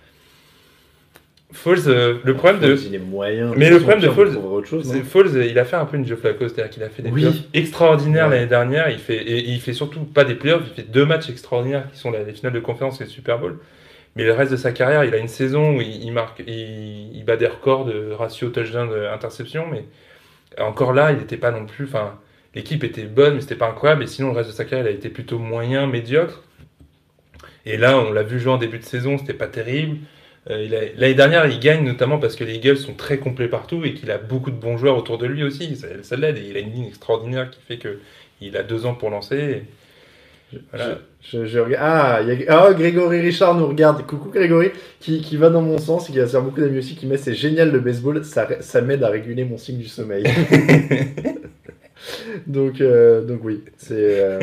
S2: Foles, euh, le problème de.
S1: Foles, il est moyen.
S2: Mais le problème de
S1: trouverait autre chose,
S2: euh, il a fait un peu une Joe Flacco, c'est-à-dire qu'il a fait des
S1: Oui.
S2: playoffs extraordinaires
S1: Ouais.
S2: l'année dernière. Il fait, et il fait surtout pas des playoffs, il fait deux matchs extraordinaires qui sont les finales de conférence et le Super Bowl. Mais le reste de sa carrière, il a une saison où il, il marque, il, il bat des records de ratio touchdown de interception, mais encore là, il n'était pas non plus. Enfin, l'équipe était bonne, mais c'était pas incroyable. Et sinon, le reste de sa carrière, il a été plutôt moyen, médiocre. Et là, on l'a vu jouer en début de saison, c'était pas terrible. Euh, L'année dernière, il gagne notamment parce que les Eagles sont très complets partout et qu'il a beaucoup de bons joueurs autour de lui aussi. Ça, ça l'aide et il a une ligne extraordinaire qui fait que il a deux ans pour lancer. Et Voilà.
S1: Je, je regarde- Ah, il y a... Grégory Richard nous regarde. Coucou Grégory, qui, qui va dans mon sens et qui va se faire beaucoup d'amis aussi, qui met c'est génial le baseball, ça, ça m'aide à réguler mon signe du sommeil. *laughs* *laughs* donc, euh, donc oui, c'est. euh,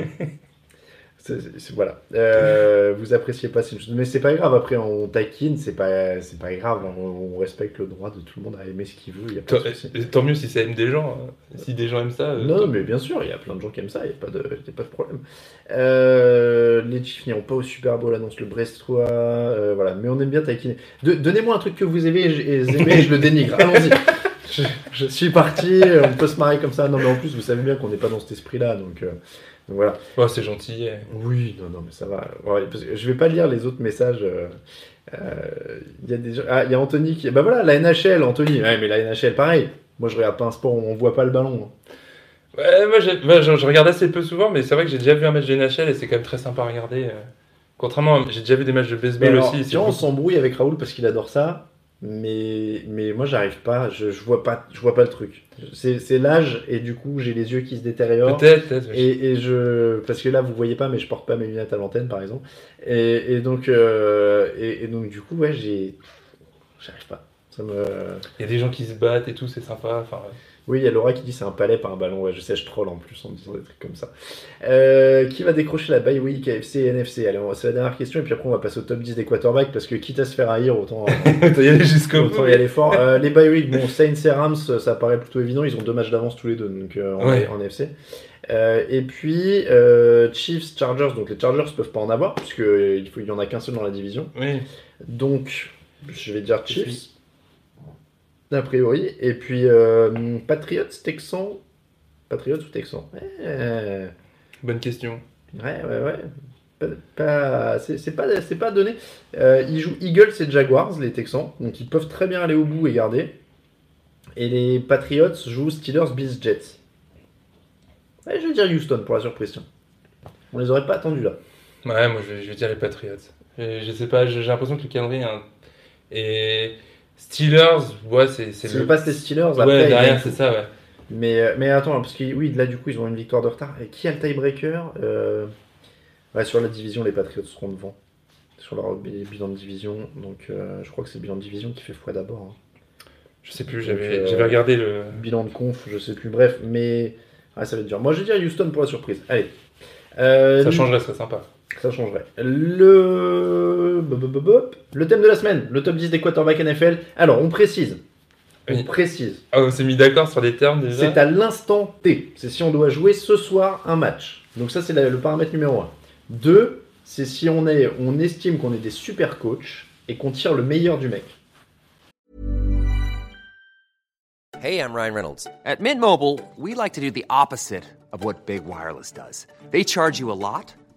S1: voilà. Euh, vous appréciez pas, c'est une chose- mais c'est pas grave. Après, on taquine, c'est pas, c'est pas grave. On, on respecte le droit de tout le monde à aimer ce qu'il veut. Y a pas de souci.
S2: tant mieux si ça aime des gens. hein. Si des gens aiment ça. euh,
S1: Non, mais bien sûr, il y a plein de gens qui aiment ça, il n'y a, pas de- y a pas de problème. Euh, les Chiefs n'iront pas au Super Bowl, annonce le Brestois. euh, voilà, mais on aime bien taquiner. Donnez-moi un truc que vous aimez et aimez, je le dénigre. Allons-y. Je, je suis parti, on peut se marrer comme ça. Non, mais en plus, vous savez bien qu'on n'est pas dans cet esprit-là, donc, euh, donc voilà.
S2: Oh, c'est gentil. eh.
S1: Oui, non, non, mais ça va. Ouais, parce que je vais pas lire les autres messages. euh, euh, Il y a des gens- ah, il y a Anthony qui. Bah voilà, la NHL, Anthony. Ouais, mais la NHL, pareil. Moi, je regarde pas un sport où on voit pas le ballon. hein.
S2: Ouais, moi, je, je regarde assez peu souvent, mais c'est vrai que j'ai déjà vu un match de NHL et c'est quand même très sympa à regarder. euh. Contrairement, à- j'ai déjà vu des matchs de baseball
S1: alors,
S2: aussi.
S1: vois, on
S2: beaucoup-
S1: s'embrouille avec Raoul parce qu'il adore ça, mais, mais moi j'arrive pas, je, je vois pas, je vois pas le truc. C'est l'âge et du coup j'ai les yeux qui se détériorent.
S2: Peut-être, peut-être. mais
S1: Et, et je, parce que là vous voyez pas, mais je porte pas mes lunettes à l'antenne par exemple. Et, et donc, euh, et, et donc du coup ouais j'ai, j'arrive pas. Ça me,
S2: Il y a des gens qui se battent et tout, c'est sympa. Enfin, ouais.
S1: Oui, il y a Laura qui dit c'est un palais, pas un ballon. Ouais, je sais, je troll en plus en disant des trucs comme ça. Euh, qui va décrocher la bye week AFC et NFC Allez, c'est la dernière question et puis après on va passer au top 10 des quarterbacks parce que quitte à se faire haïr, autant, *laughs*
S2: y aller jusqu'au bout.
S1: y aller fort. Euh, les bye week, bon, Saints et Rams, ça paraît plutôt évident. Ils ont deux matchs d'avance tous les deux donc, euh, en,
S2: Ouais.
S1: en NFC. Euh, et puis euh, Chiefs, Chargers. Donc les Chargers peuvent pas en avoir puisque il faut- il y en a qu'un seul dans la division.
S2: Oui.
S1: Donc, je vais dire Chiefs, a priori. Et puis, euh, Patriots, Texans. Patriots ou Texans?
S2: Bonne question.
S1: ouais, ouais. ouais. Pas, pas- c'est c'est pas, c'est pas donné. Euh, ils jouent Eagles et Jaguars, les Texans. Donc, ils peuvent très bien aller au bout et garder. Et les Patriots jouent Steelers, Bills, Jets. Ouais, je vais dire Houston pour la surprise. On les aurait pas attendus là.
S2: Ouais, moi je vais, je vais dire les Patriots. Je, je sais pas, j'ai l'impression que le calendrier. hein, Et Steelers, ouais, c'est c'est
S1: Si le passe les Steelers,
S2: Ouais, derrière, c'est ça, ouais.
S1: Mais, euh, mais attends, parce que oui, là du coup ils ont une victoire de retard. Et qui a le tiebreaker Euh, ouais, Sur la division, les Patriots seront devant. Sur leur bi- bilan de division. Donc euh, je crois que c'est le bilan de division qui fait foi d'abord. hein.
S2: Je sais plus, j'avais
S1: euh,
S2: regardé le.
S1: Bilan de conf, je sais plus. Bref, mais ah, ça va être dur. Moi, je dirais Houston pour la surprise. Allez.
S2: Ça changerait, ce serait sympa.
S1: Ça changerait. Le... le thème de la semaine, le top 10 des quarterbacks NFL. Alors, on précise. On
S2: Oui.
S1: précise.
S2: Ah, on s'est mis d'accord sur des termes déjà.
S1: C'est à l'instant T. C'est si on doit jouer ce soir un match. Donc ça, c'est le paramètre numéro 1. 2, c'est si on, est, on estime qu'on est des super coachs et qu'on tire le meilleur du mec.
S3: Hey, I'm Ryan Reynolds. At Mint Mobile, we like to do the opposite of what Big Wireless does. They charge you a lot,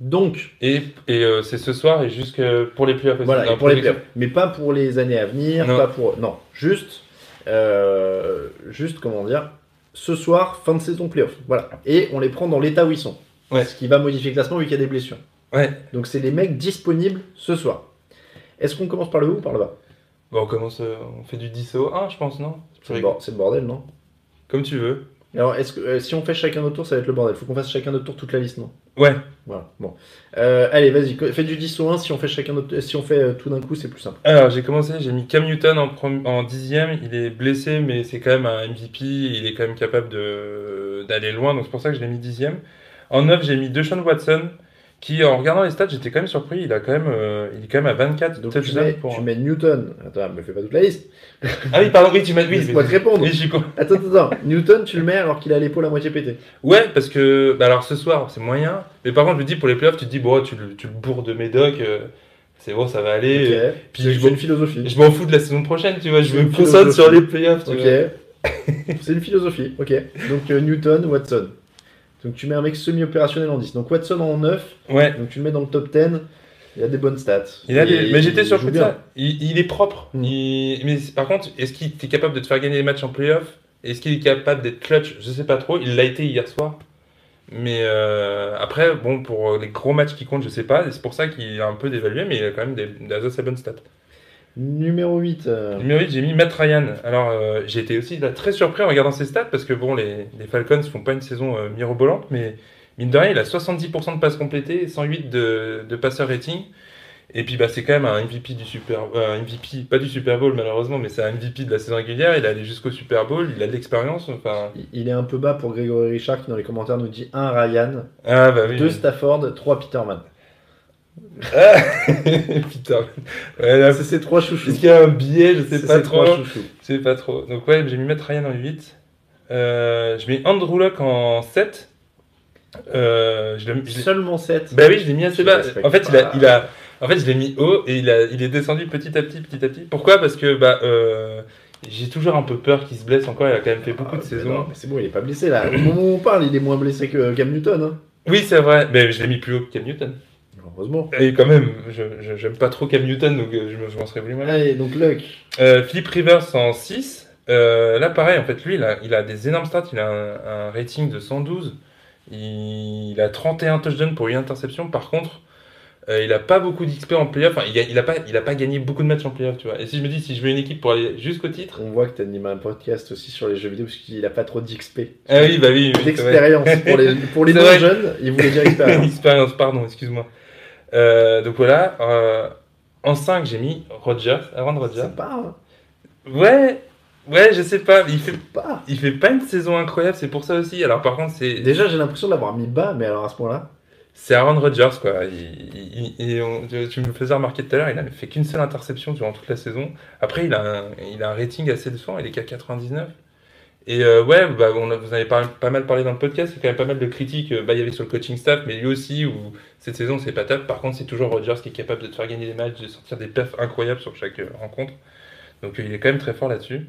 S1: Donc,
S2: Et, et euh, c'est ce soir et jusque pour les playoffs
S1: voilà, et pour les playoffs. Mais pas pour les années à venir,
S2: Non.
S1: pas pour... Non, juste, euh, juste, comment dire, ce soir, fin de saison playoff. Voilà. Et on les prend dans l'état où ils sont.
S2: Ouais.
S1: Ce qui va modifier le classement vu qu'il y a des blessures.
S2: Ouais.
S1: Donc c'est les mecs disponibles ce soir. Est-ce qu'on commence par le haut ou par le bas?
S2: Bon, on commence, euh, on fait du 10 au 1, je pense, non? C'est
S1: le bordel, non?
S2: Comme tu veux.
S1: Alors, est-ce que euh, si on fait chacun notre tour, ça va être le bordel Faut qu'on fasse chacun notre tour toute la liste, non?
S2: Ouais.
S1: Voilà. Bon. Euh, allez, vas-y, fais du 10 au 1. Si on fait chacun notre, si on fait euh, tout d'un coup, c'est plus simple.
S2: Alors, j'ai commencé, j'ai mis Cam Newton en, prom- en dixième. Il est blessé, mais c'est quand même un MVP. Il est quand même capable de- d'aller loin, donc c'est pour ça que je l'ai mis dixième. En neuf, j'ai mis Deshaun Watson, qui, en regardant les stats, j'étais quand même surpris. Il, a quand même, euh, il est quand même à 24
S1: Donc tu mets,
S2: pour-
S1: tu mets Newton. Attends, me fais pas toute la liste.
S2: Ah oui, pardon, oui, tu m'as oui,
S1: Laisse-moi te répondre.
S2: Oui, je.
S1: Attends, attends, attends. Newton, tu le mets alors qu'il a l'épaule à moitié pétée.
S2: Ouais, parce que bah alors ce soir, c'est moyen. Mais par contre, je me dis pour les playoffs, tu te dis, bon, tu, le- tu le bourres de médoc, euh, c'est bon, ça va aller.
S1: Ok.
S2: puis
S1: c'est
S2: je
S1: une philosophie.
S2: Je m'en fous de la saison prochaine, tu vois. Je me concentre sur les playoffs, tu
S1: Ok.
S2: vois.
S1: c'est une philosophie. Ok. Donc euh, Newton, Watson. Donc tu mets un mec semi-opérationnel en 10. Donc Watson en 9.
S2: Ouais.
S1: Donc tu le mets dans le top 10. Il a des bonnes stats.
S2: Il a des-
S1: Et
S2: Mais j'étais
S1: il
S2: surpris de ça. Il, il est propre.
S1: Mm.
S2: Il- Mais par contre, est-ce qu'il est capable de te faire gagner des matchs en playoff? Est-ce qu'il est capable d'être clutch? Je sais pas trop. Il l'a été hier soir. Mais euh, après, bon, pour les gros matchs qui comptent, je sais pas. C'est pour ça qu'il est un peu dévalué, mais il a quand même des, des assez bonnes stats.
S1: Numéro 8. euh,
S2: Numéro 8, j'ai mis Matt Ryan. Alors, euh, j'ai été aussi là, très surpris en regardant ses stats parce que bon, les, les Falcons font pas une saison euh, mirobolante, mais mine de rien, il a 70% de passes complétées et 108 de, de passeur rating. Et puis, bah, c'est quand même un MVP du Super euh, un MVP, pas du Super Bowl malheureusement, mais c'est un MVP de la saison régulière. Il est allé jusqu'au Super Bowl, il a de l'expérience. Enfin,
S1: il- est un peu bas pour Grégory Richard qui dans les commentaires nous dit 1 Ryan,
S2: ah bah oui.
S1: 2 Stafford, 3 Peterman.
S2: Ah *laughs* Putain. Ouais, là,
S1: C'est ses 3 chouchous.
S2: Est-ce qu'il y a un billet Je sais
S1: C'est
S2: pas
S1: ses trois
S2: trop.
S1: chouchous.
S2: Je sais pas trop. Donc ouais, j'ai mis Matt Ryan en 8. Euh, je mets Andrew Luck en 7. Euh, je l'ai- je l'ai-
S1: Seulement 7.
S2: bah oui, je l'ai mis assez bas. En fait, il a,
S1: pas.
S2: il a, en fait, je l'ai mis haut et il a, il est descendu petit à petit, petit à petit. Pourquoi? Parce que bah, euh, j'ai toujours un peu peur qu'il se blesse encore. Il a quand même fait beaucoup de
S1: Ah, mais
S2: saisons.
S1: non, mais c'est bon, il est pas blessé là. Au moment où on parle, il est moins blessé que Cam Newton. Hein.
S2: Oui, c'est vrai. Mais je l'ai mis plus haut que Cam Newton.
S1: Heureusement.
S2: Et quand même, je, j'aime pas trop Cam Newton, donc euh, je, me- je m'en serais voulu mal.
S1: Allez, donc Luck.
S2: Euh, Philip Rivers en 6. Euh, là, pareil, en fait, lui, il a, il a des énormes stats. Il a un, un rating de 112. Il, il a 31 touchdowns pour une interception. Par contre, euh, il a pas beaucoup d'XP en playoff. Enfin, il, a, il, a pas, il a pas gagné beaucoup de matchs en playoff, tu vois. Et si je me dis, si je veux une équipe pour aller jusqu'au titre.
S1: On voit que tu animes un podcast aussi sur les jeux vidéo parce qu'il a pas trop d'XP.
S2: Ah oui, bah oui.
S1: D'expérience. pour les, pour les *laughs* non jeunes, il voulait dire *laughs* expérience.
S2: Expérience, pardon, excuse-moi. Euh, donc voilà. euh, en 5, j'ai mis Rogers, Aaron Rodgers.
S1: Part. hein.
S2: Ouais, ouais, je sais pas. Il fait,
S1: part.
S2: il fait pas une saison incroyable, c'est pour ça aussi. Alors par contre, c'est.
S1: Déjà, j'ai l'impression de l'avoir mis bas, mais alors à ce point-là.
S2: C'est Aaron Rodgers, quoi. Il- il- il- et on- tu- me faisais remarquer tout à l'heure, il n'a fait qu'une seule interception durant toute la saison. Après, il a un, il a un rating assez décevant, il est qu'à 99. Et euh, ouais, bah, on a- vous en avez pas, pas mal parlé dans le podcast, il y a quand même pas mal de critiques. euh, Bah, il y avait sur le coaching staff, mais lui aussi, où cette saison, c'est pas top. Par contre, c'est toujours Rodgers qui est capable de te faire gagner des matchs, de sortir des perfs incroyables sur chaque euh, rencontre. Donc, euh, il est quand même très fort là-dessus.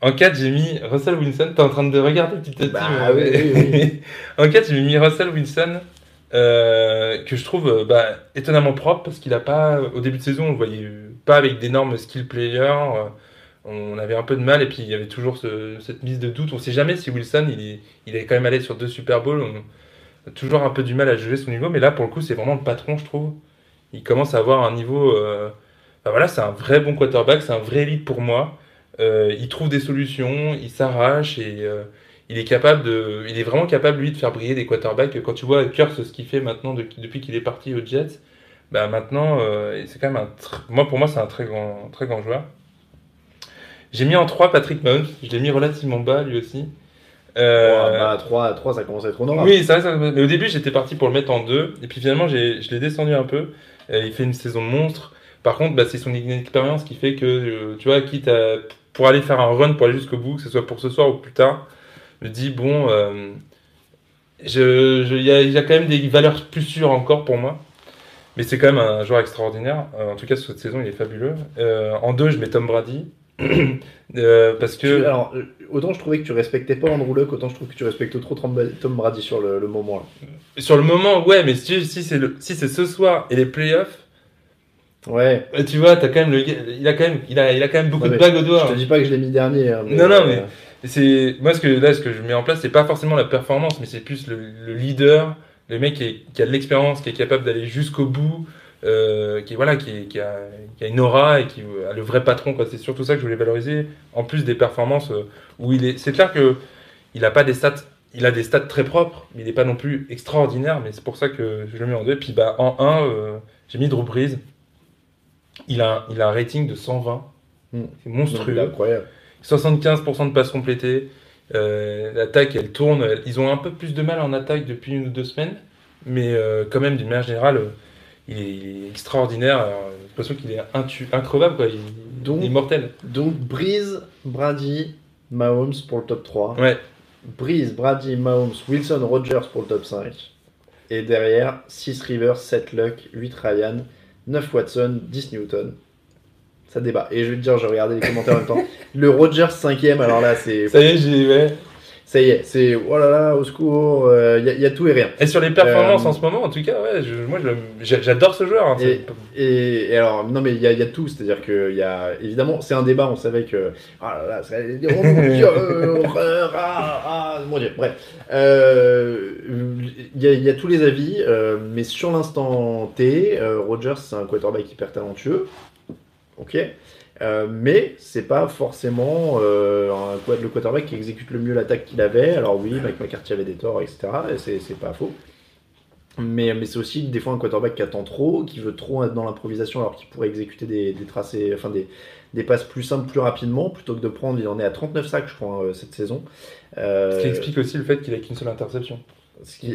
S2: En 4, j'ai mis Russell Wilson. T'es en train de regarder petit à petit.
S1: Bah
S2: mais-
S1: oui, oui, oui. *laughs*
S2: en 4, j'ai mis Russell Wilson, euh, que je trouve bah, étonnamment propre parce qu'il a pas, au début de saison, on le voyait pas avec d'énormes skill players. On avait un peu de mal et puis il y avait toujours ce- cette mise de doute. On sait jamais si Wilson, il, est- quand même allé sur deux Super Bowls. On a toujours un peu du mal à juger son niveau, mais là, pour le coup, c'est vraiment le patron, je trouve. Il commence à avoir un niveau. enfin, voilà, c'est un vrai bon quarterback, c'est un vrai élite pour moi. Euh, il trouve des solutions, il s'arrache et euh, il est capable de, il est vraiment capable lui de faire briller des quarterbacks. Quand tu vois Kurtz ce qu'il fait maintenant de- depuis qu'il est parti aux Jets, bah maintenant c'est quand même un, moi pour moi c'est un très grand, très grand joueur. J'ai mis en 3 Patrick Mahomes, je l'ai mis relativement bas lui aussi. Euh,
S1: Ouais, bah, 3, 3, ça commence à être honorable.
S2: oui, ça, ça- mais au début j'étais parti pour le mettre en 2 et puis finalement je l'ai descendu un peu. Euh, il fait une saison monstre. Par contre, bah, c'est son expérience qui fait que, euh, tu vois, quitte à, pour aller faire un run, pour aller jusqu'au bout, que ce soit pour ce soir ou plus tard, je me dis, bon, euh, je- je- il y, a, il y a quand même des valeurs plus sûres encore pour moi. Mais c'est quand même un joueur extraordinaire. Euh, en tout cas, sur cette saison, il est fabuleux. En 2, je mets Tom Brady. *coughs* Euh, parce
S1: Tu-
S2: que.
S1: alors, euh, autant je trouvais que tu respectais pas Andrew Luck, autant je trouve que tu respectes trop Tom Brady sur le, le moment. Là.
S2: Sur le moment, ouais, mais si, si c'est si ce soir et les playoffs,
S1: Ouais,
S2: euh, tu vois, t'as quand même le, il a quand même, il a, il a quand même beaucoup
S1: Ouais,
S2: de bagues au doigt.
S1: je te dis pas que je l'ai mis dernier. hein,
S2: Non, non, mais- C'est moi ce que là ce que je mets en place, c'est pas forcément la performance, mais c'est plus le, le leader, le mec qui, est- qui a de l'expérience, qui est capable d'aller jusqu'au bout, euh, qui voilà, qui, qui a, qui a une aura et qui a le vrai patron. quoi. C'est surtout ça que je voulais valoriser. En plus des performances euh, où il est, c'est clair que il a pas des stats, il a des stats très propres, mais il n'est pas non plus extraordinaire. Mais c'est pour ça que je le mets en deux. Puis bah en 1 j'ai mis Drew Brees. Il a, il a un rating de 120.
S1: Hmm.
S2: C'est monstrueux.
S1: c'est incroyable.
S2: 75% de passes complétées. Euh, L'attaque, elle tourne. Ils ont un peu plus de mal en attaque depuis une ou deux semaines. Mais euh, quand même, d'une manière générale, euh, il, est, il est extraordinaire. J'ai l'impression qu'il est intu- increvable. Quoi. Il,
S1: Donc-
S2: il est immortel.
S1: Donc, Breeze, Brady, Mahomes pour le top 3.
S2: Ouais.
S1: Breeze, Brady, Mahomes, Wilson, Rogers pour le top 5. Et derrière, 6 Rivers, 7 Luck, 8 Ryan, 9 Watson, 10 Newton. Ça débat. Et je vais te dire, j'ai regardé les commentaires en même temps. *laughs* Le Rogers 5ème, alors là, c'est.
S2: Ça y est, j'ai. Ouais.
S1: Ça y est, c'est. Oh là là, au secours, il y, a- y a tout et rien.
S2: Et sur les performances
S1: Euh,
S2: en ce moment, en tout cas, ouais, je- moi j'adore ce joueur. hein.
S1: Et, et- et alors, non, mais il y, y a tout, c'est-à-dire qu'il y a, évidemment, c'est un débat, on savait que, ah là là, ça allait dire, oh mon dieu, euh, *laughs* horreur, ah, ah, mon dieu, bref. Euh, Il y, y a tous les avis, euh, mais sur l'instant T, euh, Rogers, c'est un quarterback hyper talentueux, ok, Euh, mais c'est pas forcément euh, le quarterback qui exécute le mieux l'attaque qu'il avait. Alors oui, Mike McCarthy avait des torts, etc., et c'est pas faux. Mais, c'est aussi des fois un quarterback qui attend trop, qui veut trop être dans l'improvisation alors qu'il pourrait exécuter des, tracés, enfin des, passes plus simples plus rapidement plutôt que de prendre. Il en est à 39 sacs, je crois, euh, cette saison. Euh,
S2: Ce qui explique aussi le fait qu'il a qu'une seule interception.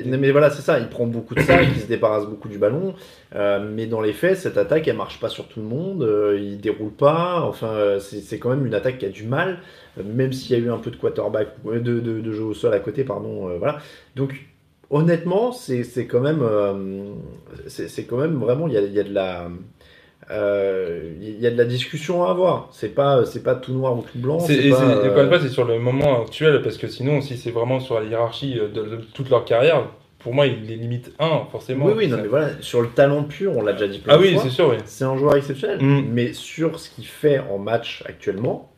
S1: Mais voilà, c'est ça. Il prend beaucoup de sacs, il se débarrasse beaucoup du ballon. euh, mais dans les faits, cette attaque, elle marche pas sur tout le monde. euh, il déroule pas. Enfin, euh, c'est quand même une attaque qui a du mal, euh, même s'il y a eu un peu de quarterback, de, de, jeu au sol à côté, pardon. voilà. Donc, honnêtement, c'est quand même, c'est quand même vraiment, il y a, il y a de la. Euh, Il y a de la discussion à avoir. C'est pas, c'est pas tout noir ou tout blanc.
S2: C'est-
S1: c'est
S2: et
S1: pas,
S2: c'est-
S1: euh,
S2: sur le moment actuel, parce que sinon, si c'est vraiment sur la hiérarchie euh, de, toute leur carrière, pour moi, il les limite 1, forcément.
S1: Oui, oui, non, mais voilà, sur le talent pur, on l'a déjà dit plein
S2: Ah
S1: de
S2: oui, c'est sûr, oui.
S1: C'est un joueur exceptionnel.
S2: Mm.
S1: Mais sur ce qu'il fait en match actuellement,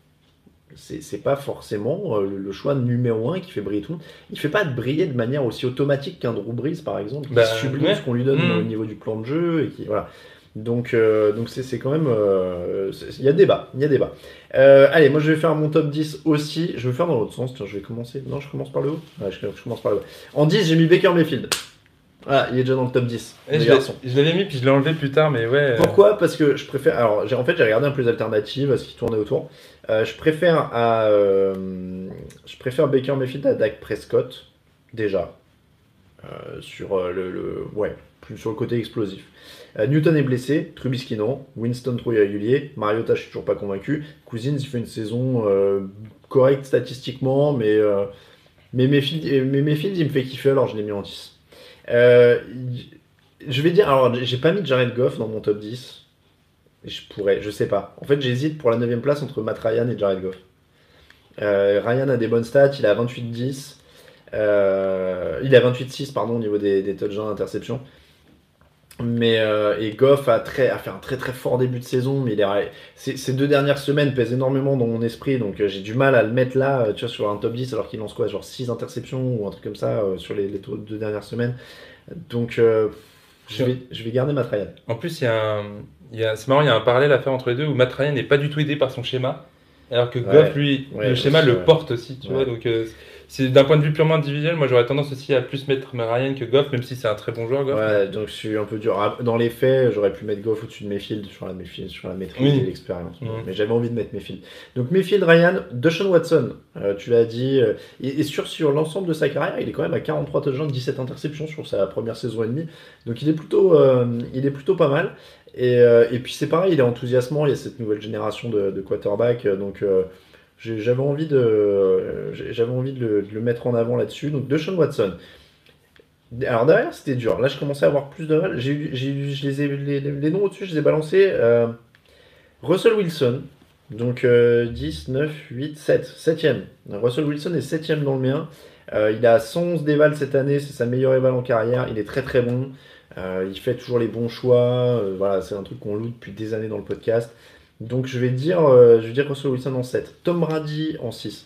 S1: c'est c'est pas forcément euh, le, le choix numéro un qui fait briller tout le monde. Il fait pas de briller de manière aussi automatique qu'un Drew Brees, par exemple, qui
S2: Bah,
S1: sublime
S2: ouais.
S1: ce qu'on lui donne
S2: Mm.
S1: au niveau du plan de jeu. Et qui, voilà. Donc, euh, donc c'est c'est quand même. euh, Il y a débat. Il y a débat. Euh, allez, moi je vais faire mon top 10 aussi. Je vais faire dans l'autre sens. Tiens, je vais commencer. Non, je commence par le haut. Ouais, je, je commence par le haut. En 10, j'ai mis Baker Mayfield. Voilà, il est déjà dans le top 10.
S2: Et
S1: le
S2: je l'ai-
S1: garçon.
S2: je l'avais mis, puis je l'ai enlevé plus tard, mais ouais.
S1: Pourquoi? Parce que je préfère. Alors, j'ai- en fait, j'ai regardé un peu les alternatives à ce qui tournait autour. Euh, je préfère à. euh, je préfère Baker Mayfield à Dak Prescott, déjà. Euh, sur le, le- Ouais, plus sur le côté explosif. Euh, Newton est blessé, Trubisky non, Winston trop irrégulier, Mariota, je suis toujours pas convaincu. Cousins, il fait une saison euh, correcte statistiquement, mais. euh, mais il me fait kiffer, alors je l'ai mis en 10. Euh, je vais dire, alors j'ai pas mis Jared Goff dans mon top 10. Je pourrais, je sais pas. En fait, j'hésite pour la 9 place entre Matt Ryan et Jared Goff. Ryan a des bonnes stats, il à 28-10. Euh, il à 28-6, pardon, au niveau des, des touchdowns d'interception. Mais euh, et Goff a, très, a fait un très très fort début de saison, mais il est, ces, ces deux dernières semaines pèsent énormément dans mon esprit, donc euh, j'ai du mal à le mettre là, euh, tu vois, sur un top 10, alors qu'il lance quoi, genre 6 interceptions ou un truc comme ça euh, sur les, les deux dernières semaines. Donc euh, je, vais, je vais garder ma Ryan.
S2: En plus, il y a un- il y a- c'est marrant, il y a un parallèle à faire entre les deux où Matt Ryan n'est pas du tout aidé par son schéma, alors que
S1: Ouais.
S2: Goff, lui,
S1: Ouais,
S2: le schéma
S1: aussi,
S2: le
S1: ouais.
S2: porte aussi, tu vois. Donc, d'un point de vue purement individuel, moi j'aurais tendance aussi à plus mettre Ryan que Goff, même si c'est un très bon joueur, Goff.
S1: Ouais, donc je suis un peu dur. Ah, Dans les faits, j'aurais pu mettre Goff au-dessus de Mayfield sur la, Mayfield, sur la maîtrise
S2: Oui.
S1: et l'expérience.
S2: Mhm.
S1: Mais j'avais envie de mettre Mayfield. Donc Mayfield, Ryan, Deshaun Watson, euh, tu l'as dit. euh, et, et sur, sur l'ensemble de sa carrière, il est quand même à 43 touchdowns, 17 interceptions sur sa première saison et demie. Donc il est plutôt, euh, il est plutôt pas mal. Et, euh, et puis c'est pareil, il est enthousiasmant. Il y a cette nouvelle génération de, de quarterbacks. Donc j'avais envie, de, j'avais envie de le, de mettre en avant là-dessus. Donc Deshaun Watson. Alors derrière, c'était dur. Là, je commençais à avoir plus de mal. J'ai les, noms au-dessus, je les ai balancés. Euh, Russell Wilson, donc euh, 10, 9, 8, 7. 7ème. Russell Wilson est 7ème dans le mien. Euh, il a 111 d'éval cette année, c'est sa meilleure éval en carrière. Il est très très bon. Euh, il fait toujours les bons choix. Voilà, c'est un truc qu'on loue depuis des années dans le podcast. Donc je vais dire, euh, je vais dire Russell Wilson en 7. Tom Brady en 6.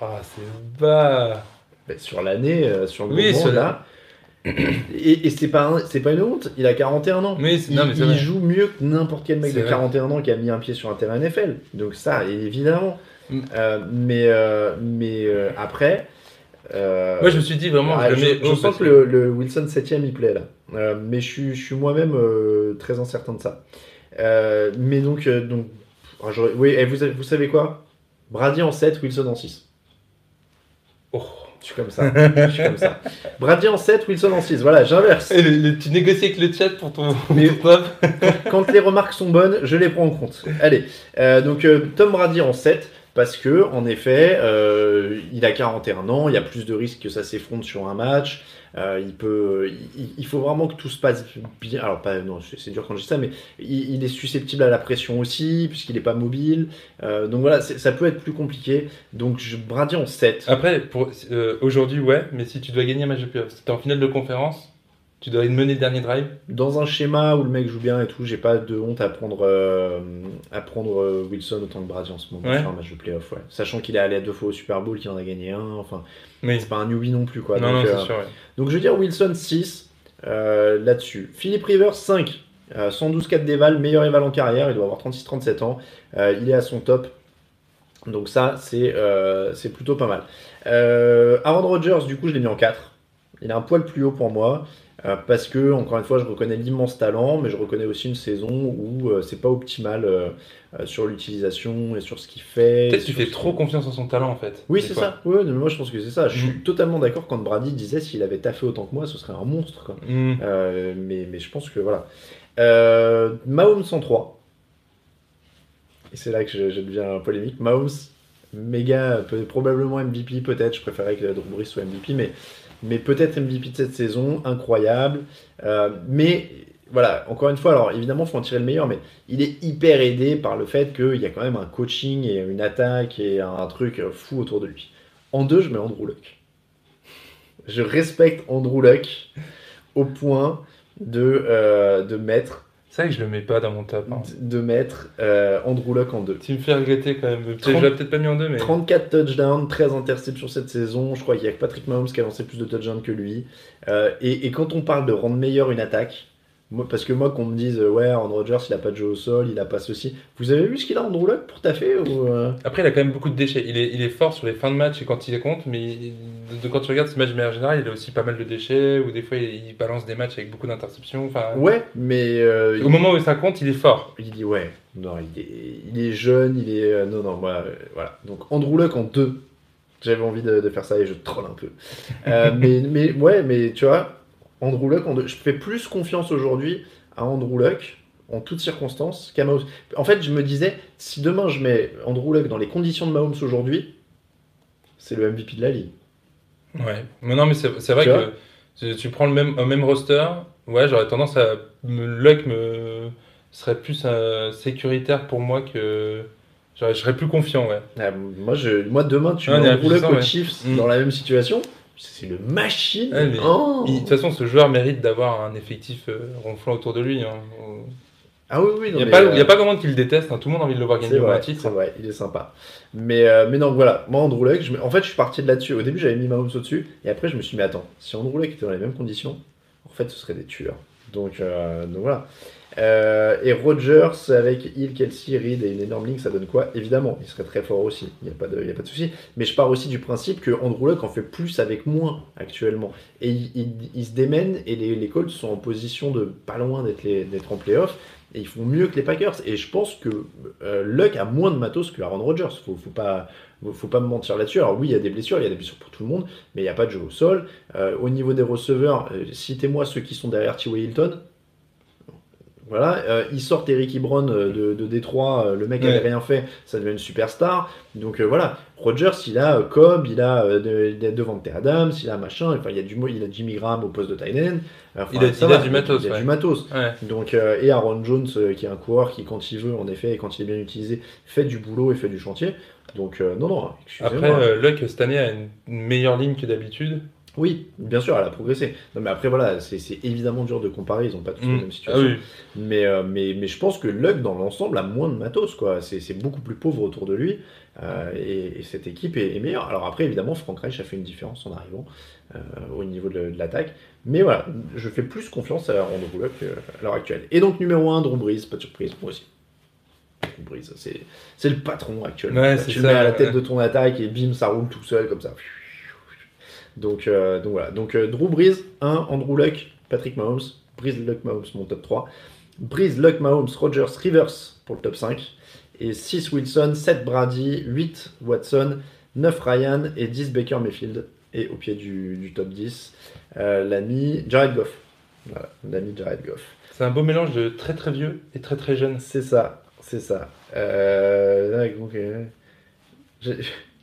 S2: Ah, c'est bas.
S1: Ben, sur l'année, euh, sur le
S2: Oui,
S1: moment, là. Et, et c'est pas, c'est pas une honte, il a 41 ans.
S2: C'est-
S1: il
S2: non, mais
S1: il joue mieux que n'importe quel mec de
S2: vrai.
S1: 41 ans qui a mis un pied sur un terrain NFL. Donc ça, évidemment.
S2: Mm.
S1: Euh, mais euh, mais après... euh,
S2: Moi, je me suis dit vraiment,
S1: ah,
S2: je
S1: sens que le, le Wilson 7ème, il plaît là. Euh, mais je suis, je suis moi-même euh, très incertain de ça. Euh, mais donc... euh, donc oui, et vous, vous savez quoi? Brady en 7, Wilson en 6.
S2: Oh.
S1: Je suis comme ça. Je suis comme ça. Brady en 7, Wilson en 6. Voilà, j'inverse.
S2: Tu négocies avec le chat pour ton,
S1: Mais-
S2: ton.
S1: Quand les remarques sont bonnes, je les prends en compte. Allez, euh, donc euh, Tom Brady en 7, parce que, en effet, euh, il a 41 ans, il y a plus de risques que ça s'effondre sur un match. Euh, il peut, il, faut vraiment que tout se passe bien. Alors, pas, non, c'est dur quand je dis ça, mais il, est susceptible à la pression aussi, puisqu'il n'est pas mobile. Euh, donc voilà, ça peut être plus compliqué. Donc, je Brady en 7.
S2: Après, aujourd'hui, ouais, mais si tu dois gagner un match de playoff, si t'es en finale de conférence, tu dois mener le dernier drive.
S1: Dans un schéma où le mec joue bien et tout, j'ai pas de honte à prendre, euh, à prendre euh, Wilson autant que Brady en ce moment
S2: Ouais.
S1: sur un match de playoff. Ouais. Sachant qu'il est allé deux fois au Super Bowl, qu'il en a gagné un. Enfin,
S2: Oui.
S1: c'est pas un newbie non plus. Quoi.
S2: non,
S1: donc,
S2: non,
S1: euh,
S2: sûr. ouais.
S1: donc je veux dire Wilson 6 euh, là-dessus. Philippe Rivers 5. Euh, 112 4 d'éval, meilleur éval en carrière, il doit avoir 36-37 ans. Il est à son top. Donc ça, c'est c'est plutôt pas mal. Aaron Rodgers, du coup, je l'ai mis en 4. Il est un poil plus haut pour moi. Euh, parce que, encore une fois, je reconnais l'immense talent, mais je reconnais aussi une saison où euh, c'est pas optimal euh, sur l'utilisation et sur ce qu'il fait.
S2: Peut-être que tu fais trop confiance en son talent en fait.
S1: Oui, c'est ça. Ouais, mais moi, je pense que c'est ça. Je suis
S2: Mhm.
S1: totalement d'accord quand Brady disait s'il avait taffé autant que moi, ce serait un monstre. Quoi. Euh, mais, mais je pense que voilà. Mahomes 103. Et c'est là que je, je deviens polémique. Mahomes, méga, peut- probablement MVP peut-être. Je préférais que Drew Brees soit MVP, mais, mais peut-être MVP de cette saison. Incroyable. Euh, mais voilà, encore une fois, alors évidemment, il faut en tirer le meilleur, mais il est hyper aidé par le fait qu'il y a quand même un coaching et une attaque et un, truc fou autour de lui. En deux, je mets Andrew Luck. Je respecte Andrew Luck au point de, euh, de mettre,
S2: C'est vrai que je le mets pas dans mon top. hein.
S1: de mettre euh, Andrew Luck en deux.
S2: Tu me fais regretter quand même. Peut-être-
S1: 30
S2: Je l'aurais peut-être pas mis en deux, mais.
S1: 34 touchdowns, 13 interceptions cette saison. Je crois qu'il y a que Patrick Mahomes qui a lancé plus de touchdowns que lui. Euh, et, et quand on parle de rendre meilleure une attaque, moi, parce que moi, qu'on me dise, euh, ouais, Aaron Rodgers, il a pas de jeu au sol, il a pas ceci. Vous avez vu ce qu'il a Andrew Luck pour taffer ou, euh
S2: Après, il a quand même beaucoup de déchets. Il est, il est fort sur les fins de match et quand il compte, mais il- de, quand tu regardes ce match de manière générale, il a aussi pas mal de déchets, ou des fois il, il balance des matchs avec beaucoup d'interceptions. Enfin,
S1: Ouais, mais euh,
S2: Au moment où ça compte, il est fort.
S1: Il dit ouais, non, il est, il est jeune, il est. euh, non, non, moi, euh, voilà. Donc Andrew Luck en deux. J'avais envie de, de faire ça et je troll un peu. *laughs* Mais, mais ouais, mais tu vois, Andrew Luck deux. Je fais plus confiance aujourd'hui à Andrew Luck en toutes circonstances qu'à Mahomes. En fait, je me disais, si demain je mets Andrew Luck dans les conditions de Mahomes aujourd'hui, c'est le MVP de la ligue.
S2: Ouais. Mais non, mais c'est vrai que tu, tu prends le même, un même roster. Ouais, j'aurais tendance à. Me, Luck me serait plus euh, sécuritaire pour moi que. Je serais plus confiant, ouais.
S1: Ah, moi, je, moi, demain, tu mets
S2: on
S1: Andrew Luck aux. Chiefs
S2: Mm.
S1: dans la même situation, c'est le machine.
S2: Ouais, mais
S1: Oh.
S2: il- De toute façon, ce joueur mérite d'avoir un effectif euh, ronflant autour de lui. hein.
S1: Ah oui, oui,
S2: Il
S1: non,
S2: n'y a,
S1: euh,
S2: il y a pas grand monde qui le déteste. hein. Tout le monde a envie de le voir gagner au titre.
S1: c'est vrai, il est sympa. Mais, euh, mais donc voilà, moi Andrew Luck, je me- en fait je suis parti de là-dessus. Au début j'avais mis Mahomes au-dessus, et après je me suis dit, mais attends, si Andrew Luck était dans les mêmes conditions, en fait ce serait des tueurs. Donc, euh, donc voilà. Euh, et Rodgers avec Hill, Kelsey, Reed et une énorme ligne, ça donne quoi? Évidemment, il serait très fort aussi, il n'y a pas de, pas de souci. Mais je pars aussi du principe que Andrew Luck en fait plus avec moins actuellement. Et il, se démène, et les, Colts sont en position de pas loin d'être en playoff. Et ils font mieux que les Packers. Et je pense que euh, Luck a moins de matos que Aaron Rodgers. Faut, faut pas, faut pas me mentir là-dessus. Alors oui, il y a des blessures, il y a des blessures pour tout le monde, mais il n'y a pas de jeu au sol. Euh, au niveau des receveurs, citez-moi ceux qui sont derrière T.Y. Hilton. Voilà, euh, ils sortent Eric Ebron euh, de, de Détroit, euh, le mec
S2: Ouais.
S1: avait rien fait, ça devient une superstar. Donc euh, voilà, Rodgers, il a Cobb, il a de, il a Devante Adams, il a machin, enfin il y a du il a Jimmy Graham au poste de tight end. Enfin,
S2: Il a-
S1: ça
S2: il a
S1: va,
S2: du matos,
S1: Il a
S2: ouais.
S1: du matos.
S2: Ouais.
S1: Donc, euh, et Aaron Jones, qui est un coureur qui, quand il veut, en effet, et quand il est bien utilisé, fait du boulot et fait du chantier. Donc, non, non, excusez-moi.
S2: Après, Luck cette année a une meilleure ligne que d'habitude.
S1: Oui, bien sûr, elle a progressé. Non, mais après, voilà, c'est évidemment dur de comparer, ils n'ont pas tous la
S2: Mm.
S1: même
S2: Ah
S1: situation.
S2: oui.
S1: mais, euh, mais, mais je pense que Luck, dans l'ensemble, a moins de matos, quoi. C'est beaucoup plus pauvre autour de lui, euh, et, et cette équipe est, est meilleure. Alors après, évidemment, Frank Reich a fait une différence en arrivant euh, au niveau de, de l'attaque. Mais voilà, je fais plus confiance à Andrew Luck à l'heure actuelle. Et donc, numéro 1, Drew Brees, pas de surprise, moi aussi. Drew Brees, c'est le patron actuellement.
S2: Ouais,
S1: tu le mets à la tête de ton attaque et bim, ça roule tout seul comme ça. Donc, euh, donc voilà. Donc euh, Drew Brees, 1, Andrew Luck, Patrick Mahomes, Brees, Luck, Mahomes, mon top 3. Brees, Luck, Mahomes, Rogers, Rivers pour le top 5. Et 6 Wilson, 7 Brady, 8 Watson, 9 Ryan et 10 Baker Mayfield. Et au pied du, du top 10, euh, l'ami Jared Goff. Voilà, l'ami Jared Goff.
S2: C'est un beau mélange de très très vieux et très très jeune.
S1: C'est ça, c'est ça. *laughs*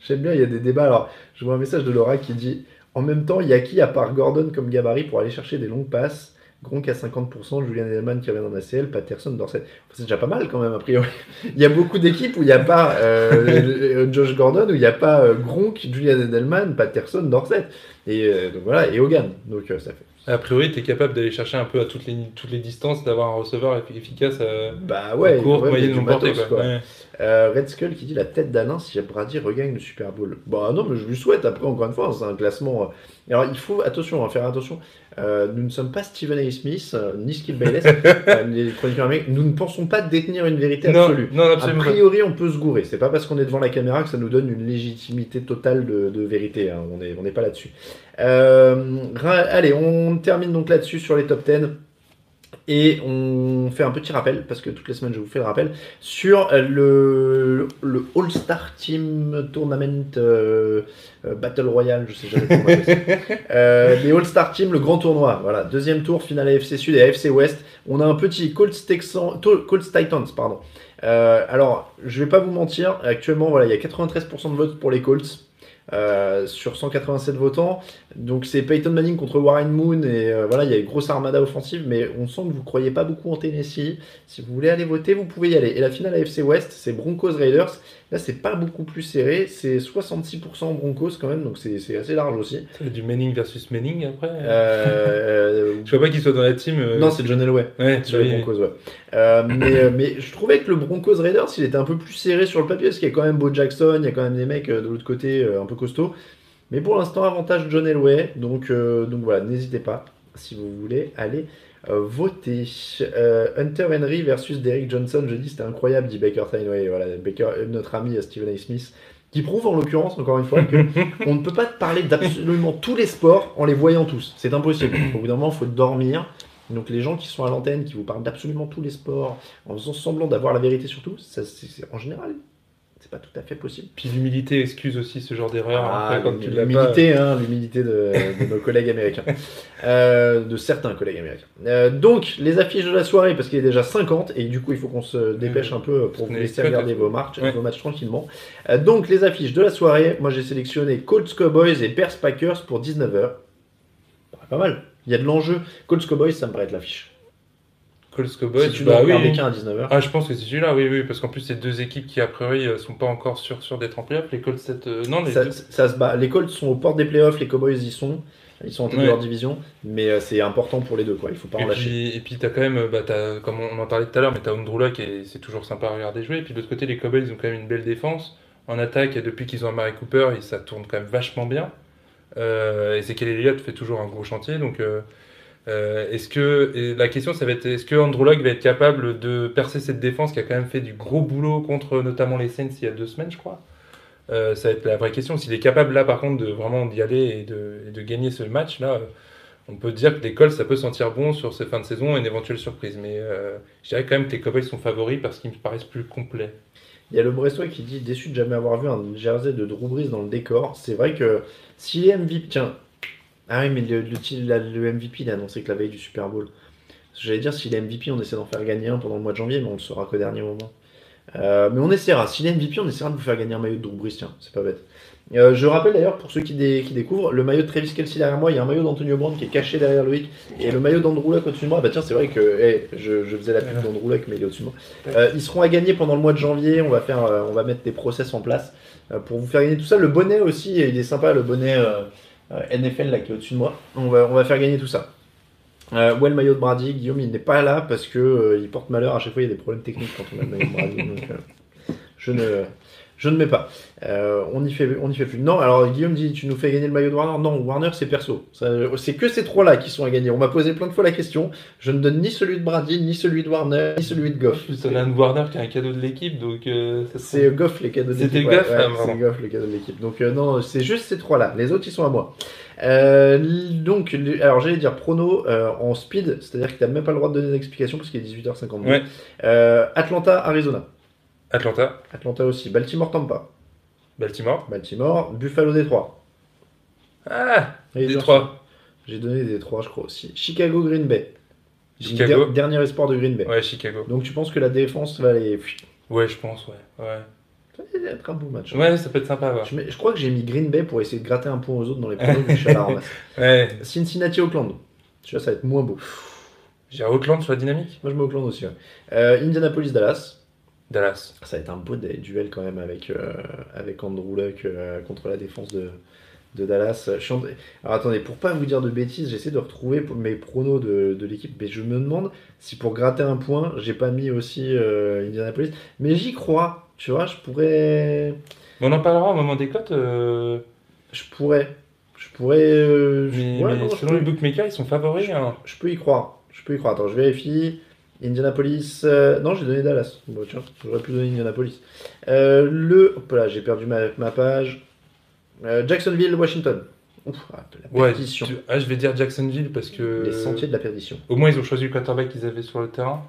S1: J'aime bien, il y a des débats. Alors, je vois un message de Laura qui dit En même temps, il y a qui à part Gordon comme gabarit pour aller chercher des longues passes? Gronk à 50%, Julian Edelman qui revient dans la CL, Patterson, Dorset. C'est déjà pas mal quand même, a priori. Il y a beaucoup d'équipes où il n'y a pas euh, *laughs* Josh Gordon, où il n'y a pas euh, Gronk, Julian Edelman, Patterson, Dorset. Et euh, donc voilà, et Hogan. Donc ça fait.
S2: A priori, tu es capable d'aller chercher un peu à toutes les, toutes les distances, d'avoir un receveur effi- efficace à,
S1: Bah ouais,
S2: à courte,
S1: ouais,
S2: moyenne, longue portée. quoi.
S1: quoi.
S2: Ouais.
S1: Euh, Red Skull qui dit la tête d'Alain si Brady regagne le Super Bowl. Bah non, mais je lui souhaite. Après, encore une fois, c'est un classement. euh. Alors il faut attention, hein, faire attention. Euh, nous ne sommes pas Stephen A. Smith euh, ni Skip Bayless, *laughs* euh, les chroniqueurs américains. Nous ne pensons pas détenir une vérité
S2: Non,
S1: absolue.
S2: non,
S1: A priori, on peut se gourer. C'est pas parce qu'on est devant la caméra que ça nous donne une légitimité totale de, de vérité. hein. On n'est on pas là-dessus. Euh, allez, on termine donc là-dessus sur les top 10. Et on fait un petit rappel, parce que toutes les semaines je vous fais le rappel, sur euh, le, le All-Star Team Tournament euh, euh, Battle Royale, je sais jamais comment on. *laughs* Euh, les All-Star Team, le grand tournoi. Voilà, deuxième tour, finale AFC Sud et AFC Ouest. On a un petit Colts, Texan, Colts Titans, pardon. Euh, alors, je vais pas vous mentir, actuellement, voilà, il y a 93% de votes pour les Colts. euh, sur 187 votants, donc c'est Peyton Manning contre Warren Moon et euh, voilà il y a une grosse armada offensive, mais on sent que vous croyez pas beaucoup en Tennessee. Si vous voulez aller voter, vous pouvez y aller. Et la finale AFC West, c'est Broncos Raiders. Là c'est pas beaucoup plus serré, c'est 66% Broncos quand même, donc c'est assez large aussi.
S2: C'est Du Manning versus Manning après. *laughs*
S1: Euh,
S2: Je vois pas qu'il soit dans la team. euh,
S1: non, c'est John Elway.
S2: Ouais,
S1: Sur les
S2: oui.
S1: Broncos, ouais. Euh, mais, euh, mais je trouvais que le Broncos Raiders, il était un peu plus serré sur le papier, parce qu'il y a quand même Bo Jackson, il y a quand même des mecs euh, de l'autre côté euh, un peu costauds. Mais pour l'instant, avantage John Elway. Donc, euh, donc voilà, n'hésitez pas, si vous voulez, aller euh, voter. Euh, Hunter Henry versus Derrick Johnson, je dis, c'était incroyable, dit Baker Steinway. Voilà, Baker, notre ami Stephen A. Smith. Qui prouve en l'occurrence, encore une fois, que *laughs* on ne peut pas parler d'absolument tous les sports en les voyant tous. C'est impossible. Au bout d'un moment, il faut dormir. Donc les gens qui sont à l'antenne, qui vous parlent d'absolument tous les sports, en faisant semblant d'avoir la vérité sur tout, ça, c'est- en général, c'est pas tout à fait possible.
S2: Puis l'humilité excuse aussi ce genre d'erreur.
S1: Ah,
S2: pas.
S1: l'humilité, hein, l'humilité de, de nos collègues américains, Euh, de certains collègues américains. Euh, donc les affiches de la soirée, parce qu'il est déjà 50 et du coup il faut qu'on se dépêche un peu pour vous laisser regarder vos matchs,
S2: Ouais.
S1: vos matchs tranquillement. Euh, donc les affiches de la soirée, moi j'ai sélectionné Colts Cowboys et Bears Packers pour 19h. Pas mal. Il y a de l'enjeu. Colts Cowboys, ça me paraît être l'affiche.
S2: Colts Cowboys.
S1: si tu dois
S2: bah oui.
S1: qu'un à 19h.
S2: Ah, je pense que c'est celui-là, oui, oui, parce qu'en plus, c'est deux équipes qui, a priori, euh, sont pas encore sûres sur d'être en playoff. Les Colts, euh, non, les
S1: ça,
S2: deux.
S1: ça se bat. Les Colts sont aux portes des playoffs, les Cowboys y sont. Ils sont en tête
S2: Ouais.
S1: de leur division, mais euh, c'est important pour les deux, quoi. Il faut pas
S2: Et
S1: en lâcher.
S2: puis, et puis t'as quand même, euh, bah, comme on en parlait tout à l'heure, mais t'as Andrew Luck et c'est toujours sympa à regarder jouer. Et puis de l'autre côté, les Cowboys ils ont quand même une belle défense. En attaque, et depuis qu'ils ont Amari Cooper, et ça tourne quand même vachement bien. Euh, Ezekiel Elliott fait toujours un gros chantier. Donc, euh, euh, est-ce que la question, ça va être, est-ce que Andrew va être capable de percer cette défense qui a quand même fait du gros boulot contre notamment les Saints il y a deux semaines, je crois? Euh, ça va être la vraie question. S'il est capable là, par contre, de vraiment d'y aller et de, de gagner ce match là. euh, on peut dire que les Colts, ça peut sentir bon sur ces fins de saison et une éventuelle surprise. Mais euh, je dirais quand même que les Cowboys sont favoris parce qu'ils me paraissent plus complets.
S1: Il y a le Brestois qui dit déçu de jamais avoir vu un jersey de Drew dans le décor. C'est vrai que s'il est MVP, tiens, ah oui, mais le, le, MVP, il a annoncé que la veille du Super Bowl. J'allais dire s'il est MVP, on essaie d'en faire gagner un pendant le mois de janvier, mais on le saura qu'au dernier moment. Euh, mais on essaiera. S'il est MVP, on essaiera de vous faire gagner un maillot de Drew Brees. Tiens, c'est pas bête. Euh, je rappelle d'ailleurs pour ceux qui, dé- qui découvrent le maillot de Travis Kelsey derrière moi. Il y a un maillot d'Antonio Brown qui est caché derrière Loïc et le maillot d'Andrew Luck au-dessus de moi. Bah tiens, c'est vrai que eh, je, faisais la pub d'Andrew Luck, mais il est au-dessus de moi. Euh, ils seront à gagner pendant le mois de janvier. On va faire, on va mettre des process en place pour vous faire gagner tout ça. Le bonnet aussi, il est sympa, le bonnet NFL là qui est au-dessus de moi. On va, on va faire gagner tout ça. Euh, ouais, le maillot de Brady, Guillaume, il n'est pas là parce que euh, il porte malheur. À chaque fois, il y a des problèmes techniques quand on a le maillot de Brady. donc, euh, je ne, je ne mets pas. Euh, on n'y fait, on y fait plus. Non, alors Guillaume dit, tu nous fais gagner le maillot de Warner? Non, Warner c'est perso. C'est que ces trois-là qui sont à gagner. On m'a posé plein de fois la question. Je ne donne ni celui de Brady, ni celui de Warner, ni celui de Goff.
S2: plus, on a un Warner qui a un cadeau de l'équipe, donc euh, se
S1: C'est Goff les cadeaux de
S2: C'était
S1: l'équipe.
S2: Goff,
S1: ouais, ouais,
S2: pardon.
S1: c'est Goff les cadeaux de l'équipe. Donc euh, non, c'est juste ces trois-là. Les autres, ils sont à moi. Euh, donc, le- alors j'allais dire prono euh, en speed, c'est-à-dire que tu n'as même pas le droit de donner d'explication parce qu'il est 18h52.
S2: Ouais.
S1: Euh, Atlanta, Arizona.
S2: Atlanta,
S1: Atlanta aussi. Baltimore, Tampa.
S2: Baltimore.
S1: Baltimore, Buffalo, Détroit.
S2: Ah
S1: Raiders.
S2: Détroit.
S1: J'ai donné Détroit, je crois aussi. Chicago, Green Bay.
S2: Chicago.
S1: Der- dernier espoir de Green Bay.
S2: Ouais, Chicago.
S1: Donc tu penses que la défense va aller.
S2: Ouais, je pense, ouais. Ouais,
S1: Ça va être un beau match.
S2: ouais ça peut être sympa à voir.
S1: Je, mets- je crois que j'ai mis Green Bay pour essayer de gratter un point aux autres dans les pronos, mais je suis à la ramasse. *laughs*
S2: Ouais,
S1: Cincinnati, Auckland. Tu vois, ça va être moins beau.
S2: j'ai Auckland sur la dynamique.
S1: Moi, je mets Auckland aussi. ouais. Euh, Indianapolis, Dallas.
S2: Dallas.
S1: Ça va être un beau duel quand même avec, euh, avec Andrew Luck euh, contre la défense de, de Dallas. Alors attendez, pour pas vous dire de bêtises, j'essaie de retrouver mes pronos de, de l'équipe, mais je me demande si pour gratter un point, j'ai pas mis aussi euh, Indianapolis. Mais j'y crois, tu vois, je pourrais.
S2: On en parlera au moment des cotes. euh,
S1: Je pourrais. Je pourrais. euh, je-
S2: mais
S1: ouais,
S2: mais
S1: non, je
S2: selon
S1: peux-
S2: les bookmakers, ils sont favoris. Hein.
S1: Je peux y croire. Je peux y croire. Attends, je vérifie. Indianapolis. euh, Non, j'ai donné Dallas. Bon, tiens, j'aurais pu donner Indianapolis. Euh, le. Hop là, j'ai perdu ma, ma page. Euh, Jacksonville, Washington. Ouf, ah, la
S2: Ouais,
S1: perdition.
S2: tu- ah, je vais dire Jacksonville parce que.
S1: Les sentiers de la perdition.
S2: Au moins, ils ont choisi le quarterback qu'ils avaient sur le terrain.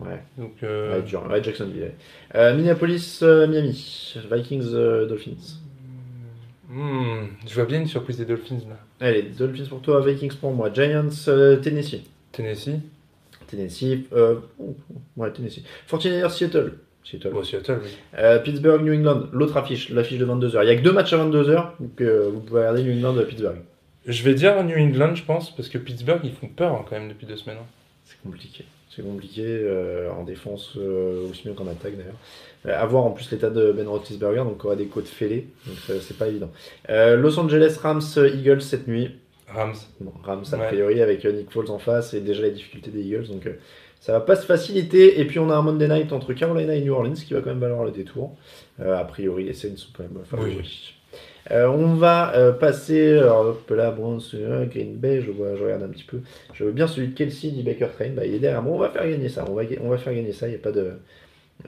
S1: Ouais,
S2: Donc, euh,
S1: ouais, dur. Ouais, Jacksonville. ouais. Euh, Minneapolis, euh, Miami. Vikings, euh, Dolphins.
S2: hmm, je vois bien une surprise des Dolphins là.
S1: Allez, Dolphins pour toi, Vikings pour moi. Giants, euh, Tennessee.
S2: Tennessee.
S1: Tennessee. Euh... Ouais, Tennessee. 49ers, Seattle. Seattle.
S2: Bon, Seattle, oui.
S1: Euh, Pittsburgh, New England, l'autre affiche, l'affiche de 22h. Il n'y a que deux matchs à 22h, donc euh, vous pouvez regarder New England Pittsburgh.
S2: Je vais dire New England, je pense, parce que Pittsburgh, ils font peur hein, quand même depuis deux semaines. hein.
S1: C'est compliqué. C'est compliqué euh, en défense, euh, aussi bien qu'en attaque d'ailleurs. Euh, à voir en plus l'état de Ben Roethlisberger, donc il aura des côtes fêlées, donc c'est pas évident. Los Angeles Rams, Eagles cette nuit.
S2: Rams.
S1: Rams a
S2: Ouais.
S1: priori avec euh, Nick Foles en face et déjà les difficultés des Eagles, donc euh, ça va pas se faciliter. Et puis on a un Monday Night entre Carolina et New Orleans qui va quand même valoir le détour. Euh, a priori les Saints sont quand même favoris. Euh, on va euh, passer, alors hop là, bon, euh, Green Bay, je vois, je regarde un petit peu. Je veux bien celui de Kelsey, dit Baker Train, bah, il est derrière moi, on va faire gagner ça, on va, on va faire gagner ça, il n'y a pas de...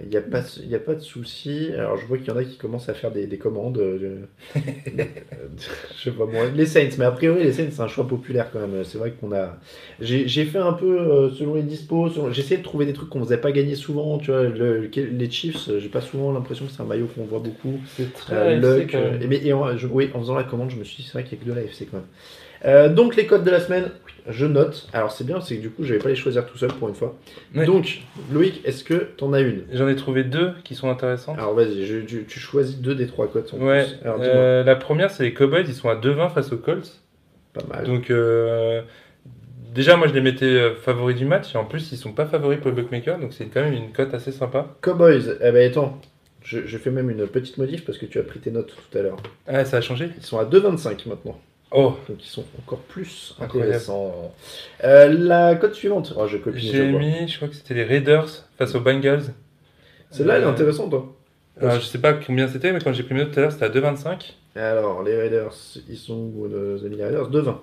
S1: Il n'y a, pas- y a pas de souci. Alors, je vois qu'il y en a qui commencent à faire des, des commandes. euh, *laughs* je... sais pas moi. Les Saints, mais a priori, les Saints, c'est un choix populaire quand même. C'est vrai qu'on a. J'ai fait un peu euh, selon les dispos. selon- J'ai essayé de trouver des trucs qu'on faisait pas gagner souvent. Tu vois, le- les Chiefs, j'ai pas souvent l'impression que c'est un maillot qu'on voit beaucoup.
S2: C'est très
S1: Euh, Luck,
S2: quand même.
S1: euh, et, mais- et en, je- oui, en faisant la commande, je me suis dit, c'est vrai qu'il y a que de la FC quand même. Euh, donc, les codes de la semaine, je note. Alors, c'est bien, c'est que du coup, je vais pas les choisir tout seul pour une fois.
S2: Ouais.
S1: Donc, Loïc, est-ce que t'en as une?
S2: J'en ai trouvé deux qui sont intéressantes.
S1: Alors, vas-y, je- tu, tu choisis deux des trois codes. en
S2: ouais,
S1: plus. Alors, dis-moi.
S2: euh, la première, c'est les Cowboys, ils sont à 2-20 face aux Colts.
S1: Pas mal.
S2: Donc, euh, déjà, moi, je les mettais euh, favoris du match. Et en plus, ils sont pas favoris pour le bookmaker. Donc, c'est quand même une cote assez sympa.
S1: Cowboys, eh ben attends, je, je fais même une petite modif parce que tu as pris tes notes tout à l'heure.
S2: Ah, ça a changé
S1: Ils sont à 2,25 maintenant.
S2: Oh,
S1: Donc ils sont encore plus
S2: Incroyable.
S1: intéressants. Euh, la cote suivante. Oh, je copie.
S2: j'ai mis, je crois que c'était les Raiders face aux Bengals.
S1: Celle-là, elle est
S2: Euh,
S1: intéressante, toi.
S2: Alors, je sais pas combien c'était, mais quand j'ai pris tout à l'heure, c'était à 2,25.
S1: Alors, les Raiders, ils sont où amis les Raiders? 2,20.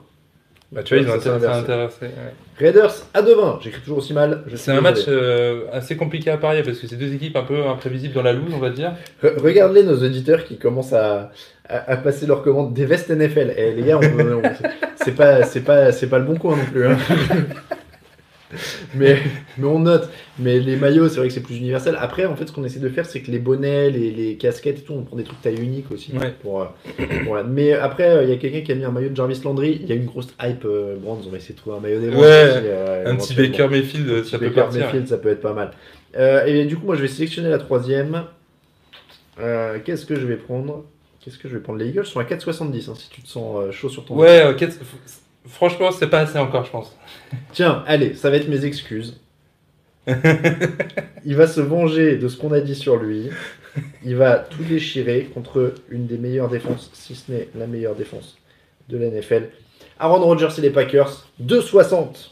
S2: Bah, tu vois, ils ont
S1: inversé.
S2: intéressé, ouais.
S1: Raiders à 2,20. J'écris toujours aussi mal.
S2: C'est un match euh, assez compliqué à parier parce que c'est deux équipes un peu imprévisibles dans la loose, on va dire.
S1: Re- Regarde-les, nos auditeurs qui commencent à, à, à passer leur commande des vestes NFL. Et les gars, c'est pas, c'est pas, c'est pas le bon coin non plus. hein. *laughs* *laughs* mais, mais on note. Mais les maillots, c'est vrai que c'est plus universel. Après, en fait, ce qu'on essaie de faire, c'est que les bonnets, les, casquettes et tout, on prend des trucs taille unique aussi. Euh, mais après, euh, il y a quelqu'un qui a mis un maillot de Jarvis Landry. Il y a une grosse hype euh, Brands. On va essayer de trouver un maillot des Brands. Euh,
S2: un petit Baker Mayfield,
S1: un
S2: ça
S1: petit
S2: peut
S1: Baker. Mayfield, ça peut être pas mal. et du coup, moi, je vais sélectionner la troisième. Qu'est-ce que je vais prendre? Qu'est-ce que je vais prendre? Les Eagles sont à 4,70 hein, si tu te sens chaud sur ton.
S2: Ouais, 4... Franchement, c'est pas assez encore, je pense.
S1: Tiens, allez, ça va être mes excuses. *laughs* Il va se venger de ce qu'on a dit sur lui. Il va tout déchirer contre une des meilleures défenses, si ce n'est la meilleure défense de la NFL. Aaron Rodgers et les Packers, 2,60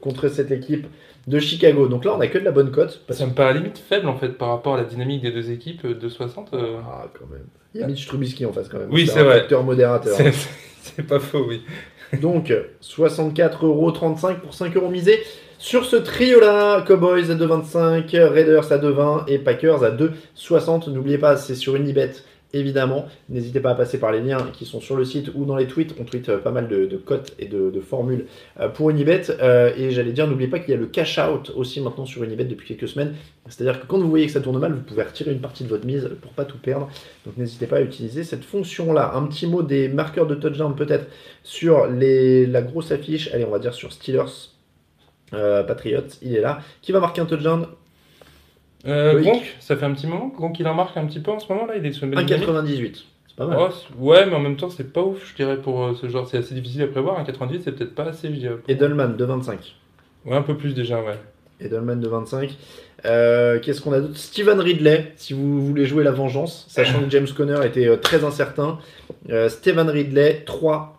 S1: contre cette équipe de Chicago. Donc là, on a que de la bonne cote. parce
S2: Ça me paraît limite faible en fait par rapport à la dynamique des deux équipes euh, de 60. euh,
S1: Ah, quand même. Il y a Mitch Trubisky en face, quand même.
S2: Oui, c'est vrai.
S1: modérateur.
S2: c'est- C'est pas faux, oui.
S1: Donc, 64,35€ pour 5 euros. Sur ce trio-là, Cowboys à 2,25, Raiders à 2,20 et Packers à 2,60. N'oubliez pas, c'est sur Unibet, évidemment. N'hésitez pas à passer par les liens qui sont sur le site ou dans les tweets. On tweet euh, pas mal de, cotes et de, formules euh, pour Unibet. Euh, et j'allais dire, n'oubliez pas qu'il y a le cash-out aussi maintenant sur Unibet depuis quelques semaines. C'est-à-dire que quand vous voyez que ça tourne mal, vous pouvez retirer une partie de votre mise pour pas tout perdre. Donc n'hésitez pas à utiliser cette fonction-là. Un petit mot des marqueurs de touchdown peut-être sur la grosse affiche. Allez, on va dire sur Steelers. Euh, Patriots, il est là. Qui va marquer un touchdown?
S2: Euh. Gronk, ça fait un petit moment. Gronk, il en marque un petit peu en ce moment là. Il est sur une bonne dynamique.
S1: 1,98. C'est pas mal.
S2: Oh, ouais, mais en même temps, c'est pas ouf, je dirais, pour euh, ce genre. C'est assez difficile à prévoir. Un 98, c'est peut-être pas assez, je dirais.
S1: Edelman de 25.
S2: Ouais, un peu plus déjà, ouais.
S1: Edelman de 25. Euh, Qu'est-ce qu'on a d'autre? Steven Ridley, si vous voulez jouer la vengeance, sachant que James Conner était euh, très incertain. Euh, Steven Ridley, 3.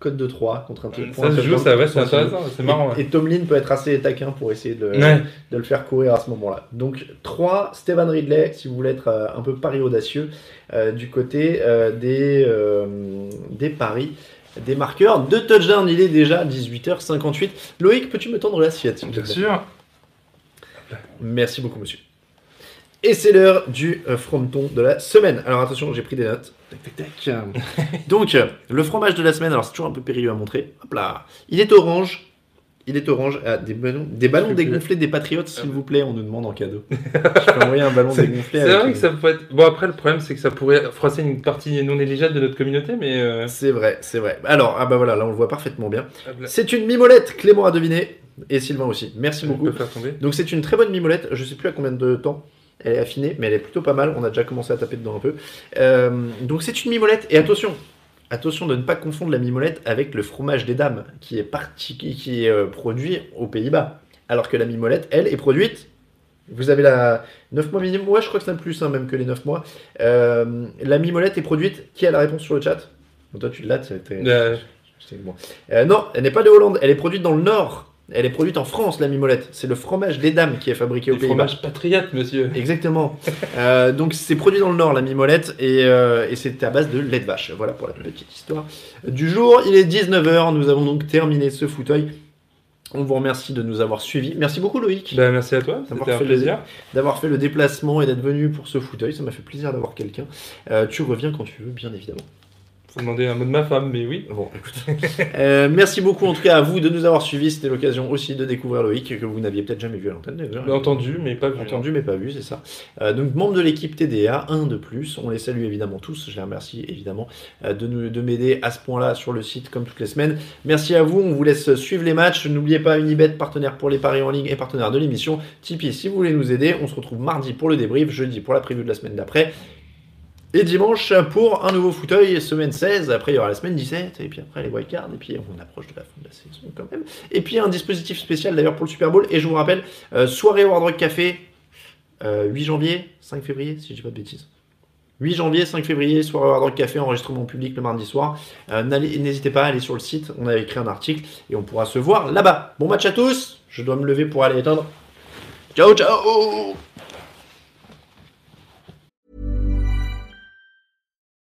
S1: Code de 3 contre un pour
S2: Ça
S1: un
S2: se joue, ça, ouais, c'est
S1: Sans
S2: intéressant, c'est marrant.
S1: Et, et Tomlin peut être assez taquin pour essayer de, le-
S2: Ouais.
S1: de le faire courir à ce moment-là. Donc 3, Steven Ridley, si vous voulez être euh, un peu pari audacieux, euh, du côté euh, des, des paris, des marqueurs. De touchdown, il est déjà 18h58. Loïc, peux-tu me tendre l'assiette
S2: Bien sûr.
S1: Merci beaucoup, monsieur. Et c'est l'heure du euh, fronton de la semaine. Alors attention, j'ai pris des notes. Tac, tac, tac. *laughs* Donc, euh, le fromage de la semaine, alors c'est toujours un peu périlleux à montrer. Hop là. Il est orange. Il est orange. Ah, des ballons, des dégonflés des Patriotes, s'il vous plaît, on nous demande en cadeau. *laughs* Je peux envoyer un ballon dégonflé.
S2: c'est vrai que ça peut être. Bon, après, le problème, c'est que ça pourrait froisser une partie non négligeable de notre communauté, mais. euh,
S1: C'est vrai, c'est vrai. Alors, ah bah voilà, là on le voit parfaitement bien.
S2: là,
S1: C'est une mimolette, Clément a deviné. Et Sylvain aussi. Merci
S2: on
S1: beaucoup.
S2: peut faire tomber.
S1: Donc c'est une très bonne mimolette, je sais plus à combien de temps elle est affinée, mais elle est plutôt pas mal, on a déjà commencé à taper dedans un peu. Euh, donc c'est une mimolette, et attention, attention de ne pas confondre la mimolette avec le fromage des dames, qui est, parti, qui qui est euh, produit aux Pays-Bas. Alors que la mimolette, elle, est produite, vous avez la 9 mois minimum, ouais je crois que c'est un plus hein, même que les 9 mois. Euh, la mimolette est produite, qui a la réponse sur le chat? Toi tu l'as, c'était...
S2: Euh,
S1: C'est bon. Non, elle n'est pas de Hollande, elle est produite dans le Nord. Elle est produite en France, la mimolette. C'est le fromage des dames qui est fabriqué
S2: des
S1: Pays-Bas.
S2: fromages patriotes, monsieur.
S1: Exactement. Euh, donc c'est produit dans le Nord, la mimolette, et, euh, et c'est à base de lait de vache. Voilà pour la petite histoire du jour. Il est 19h, nous avons donc terminé ce fauteuil. On vous remercie de nous avoir suivis. Merci beaucoup Loïc
S2: Bah, merci à toi, c'était un
S1: fait
S2: plaisir.
S1: d'avoir fait le déplacement et d'être venu pour ce fauteuil. Ça m'a fait plaisir d'avoir quelqu'un. Euh, tu reviens quand tu veux, bien évidemment.
S2: Faut demander un mot de ma femme, mais oui.
S1: Bon, écoute. *laughs* Euh, merci beaucoup en tout cas à vous de nous avoir suivis. C'était l'occasion aussi de découvrir Loïc que vous n'aviez peut-être jamais vu à l'antenne.
S2: Entendu, mais pas vu.
S1: Entendu mais pas vu, c'est ça. Euh, donc membre de l'équipe TDA, un de plus. On les salue évidemment tous. Je les remercie évidemment euh, de, nous, de m'aider à ce point-là sur le site comme toutes les semaines. Merci à vous. On vous laisse suivre les matchs. N'oubliez pas Unibet, partenaire pour les paris en ligne et partenaire de l'émission. Tipeee si vous voulez nous aider. On se retrouve mardi pour le débrief, jeudi pour la preview de la semaine d'après. Et dimanche pour un nouveau fauteuil, semaine 16, après il y aura la semaine 17, et puis après les wildcards, et puis on approche de la fin de la saison quand même. Et puis un dispositif spécial d'ailleurs pour le Super Bowl, et je vous rappelle, euh, soirée Hard Rock Café, euh, 8 janvier, 5 février, si je dis pas de bêtises. 8 janvier, 5 février, soirée Hard Rock Café, enregistrement public le mardi soir. Euh, N'hésitez pas à aller sur le site, on a écrit un article, et on pourra se voir là-bas. Bon match à tous, je dois me lever pour aller éteindre. Ciao, ciao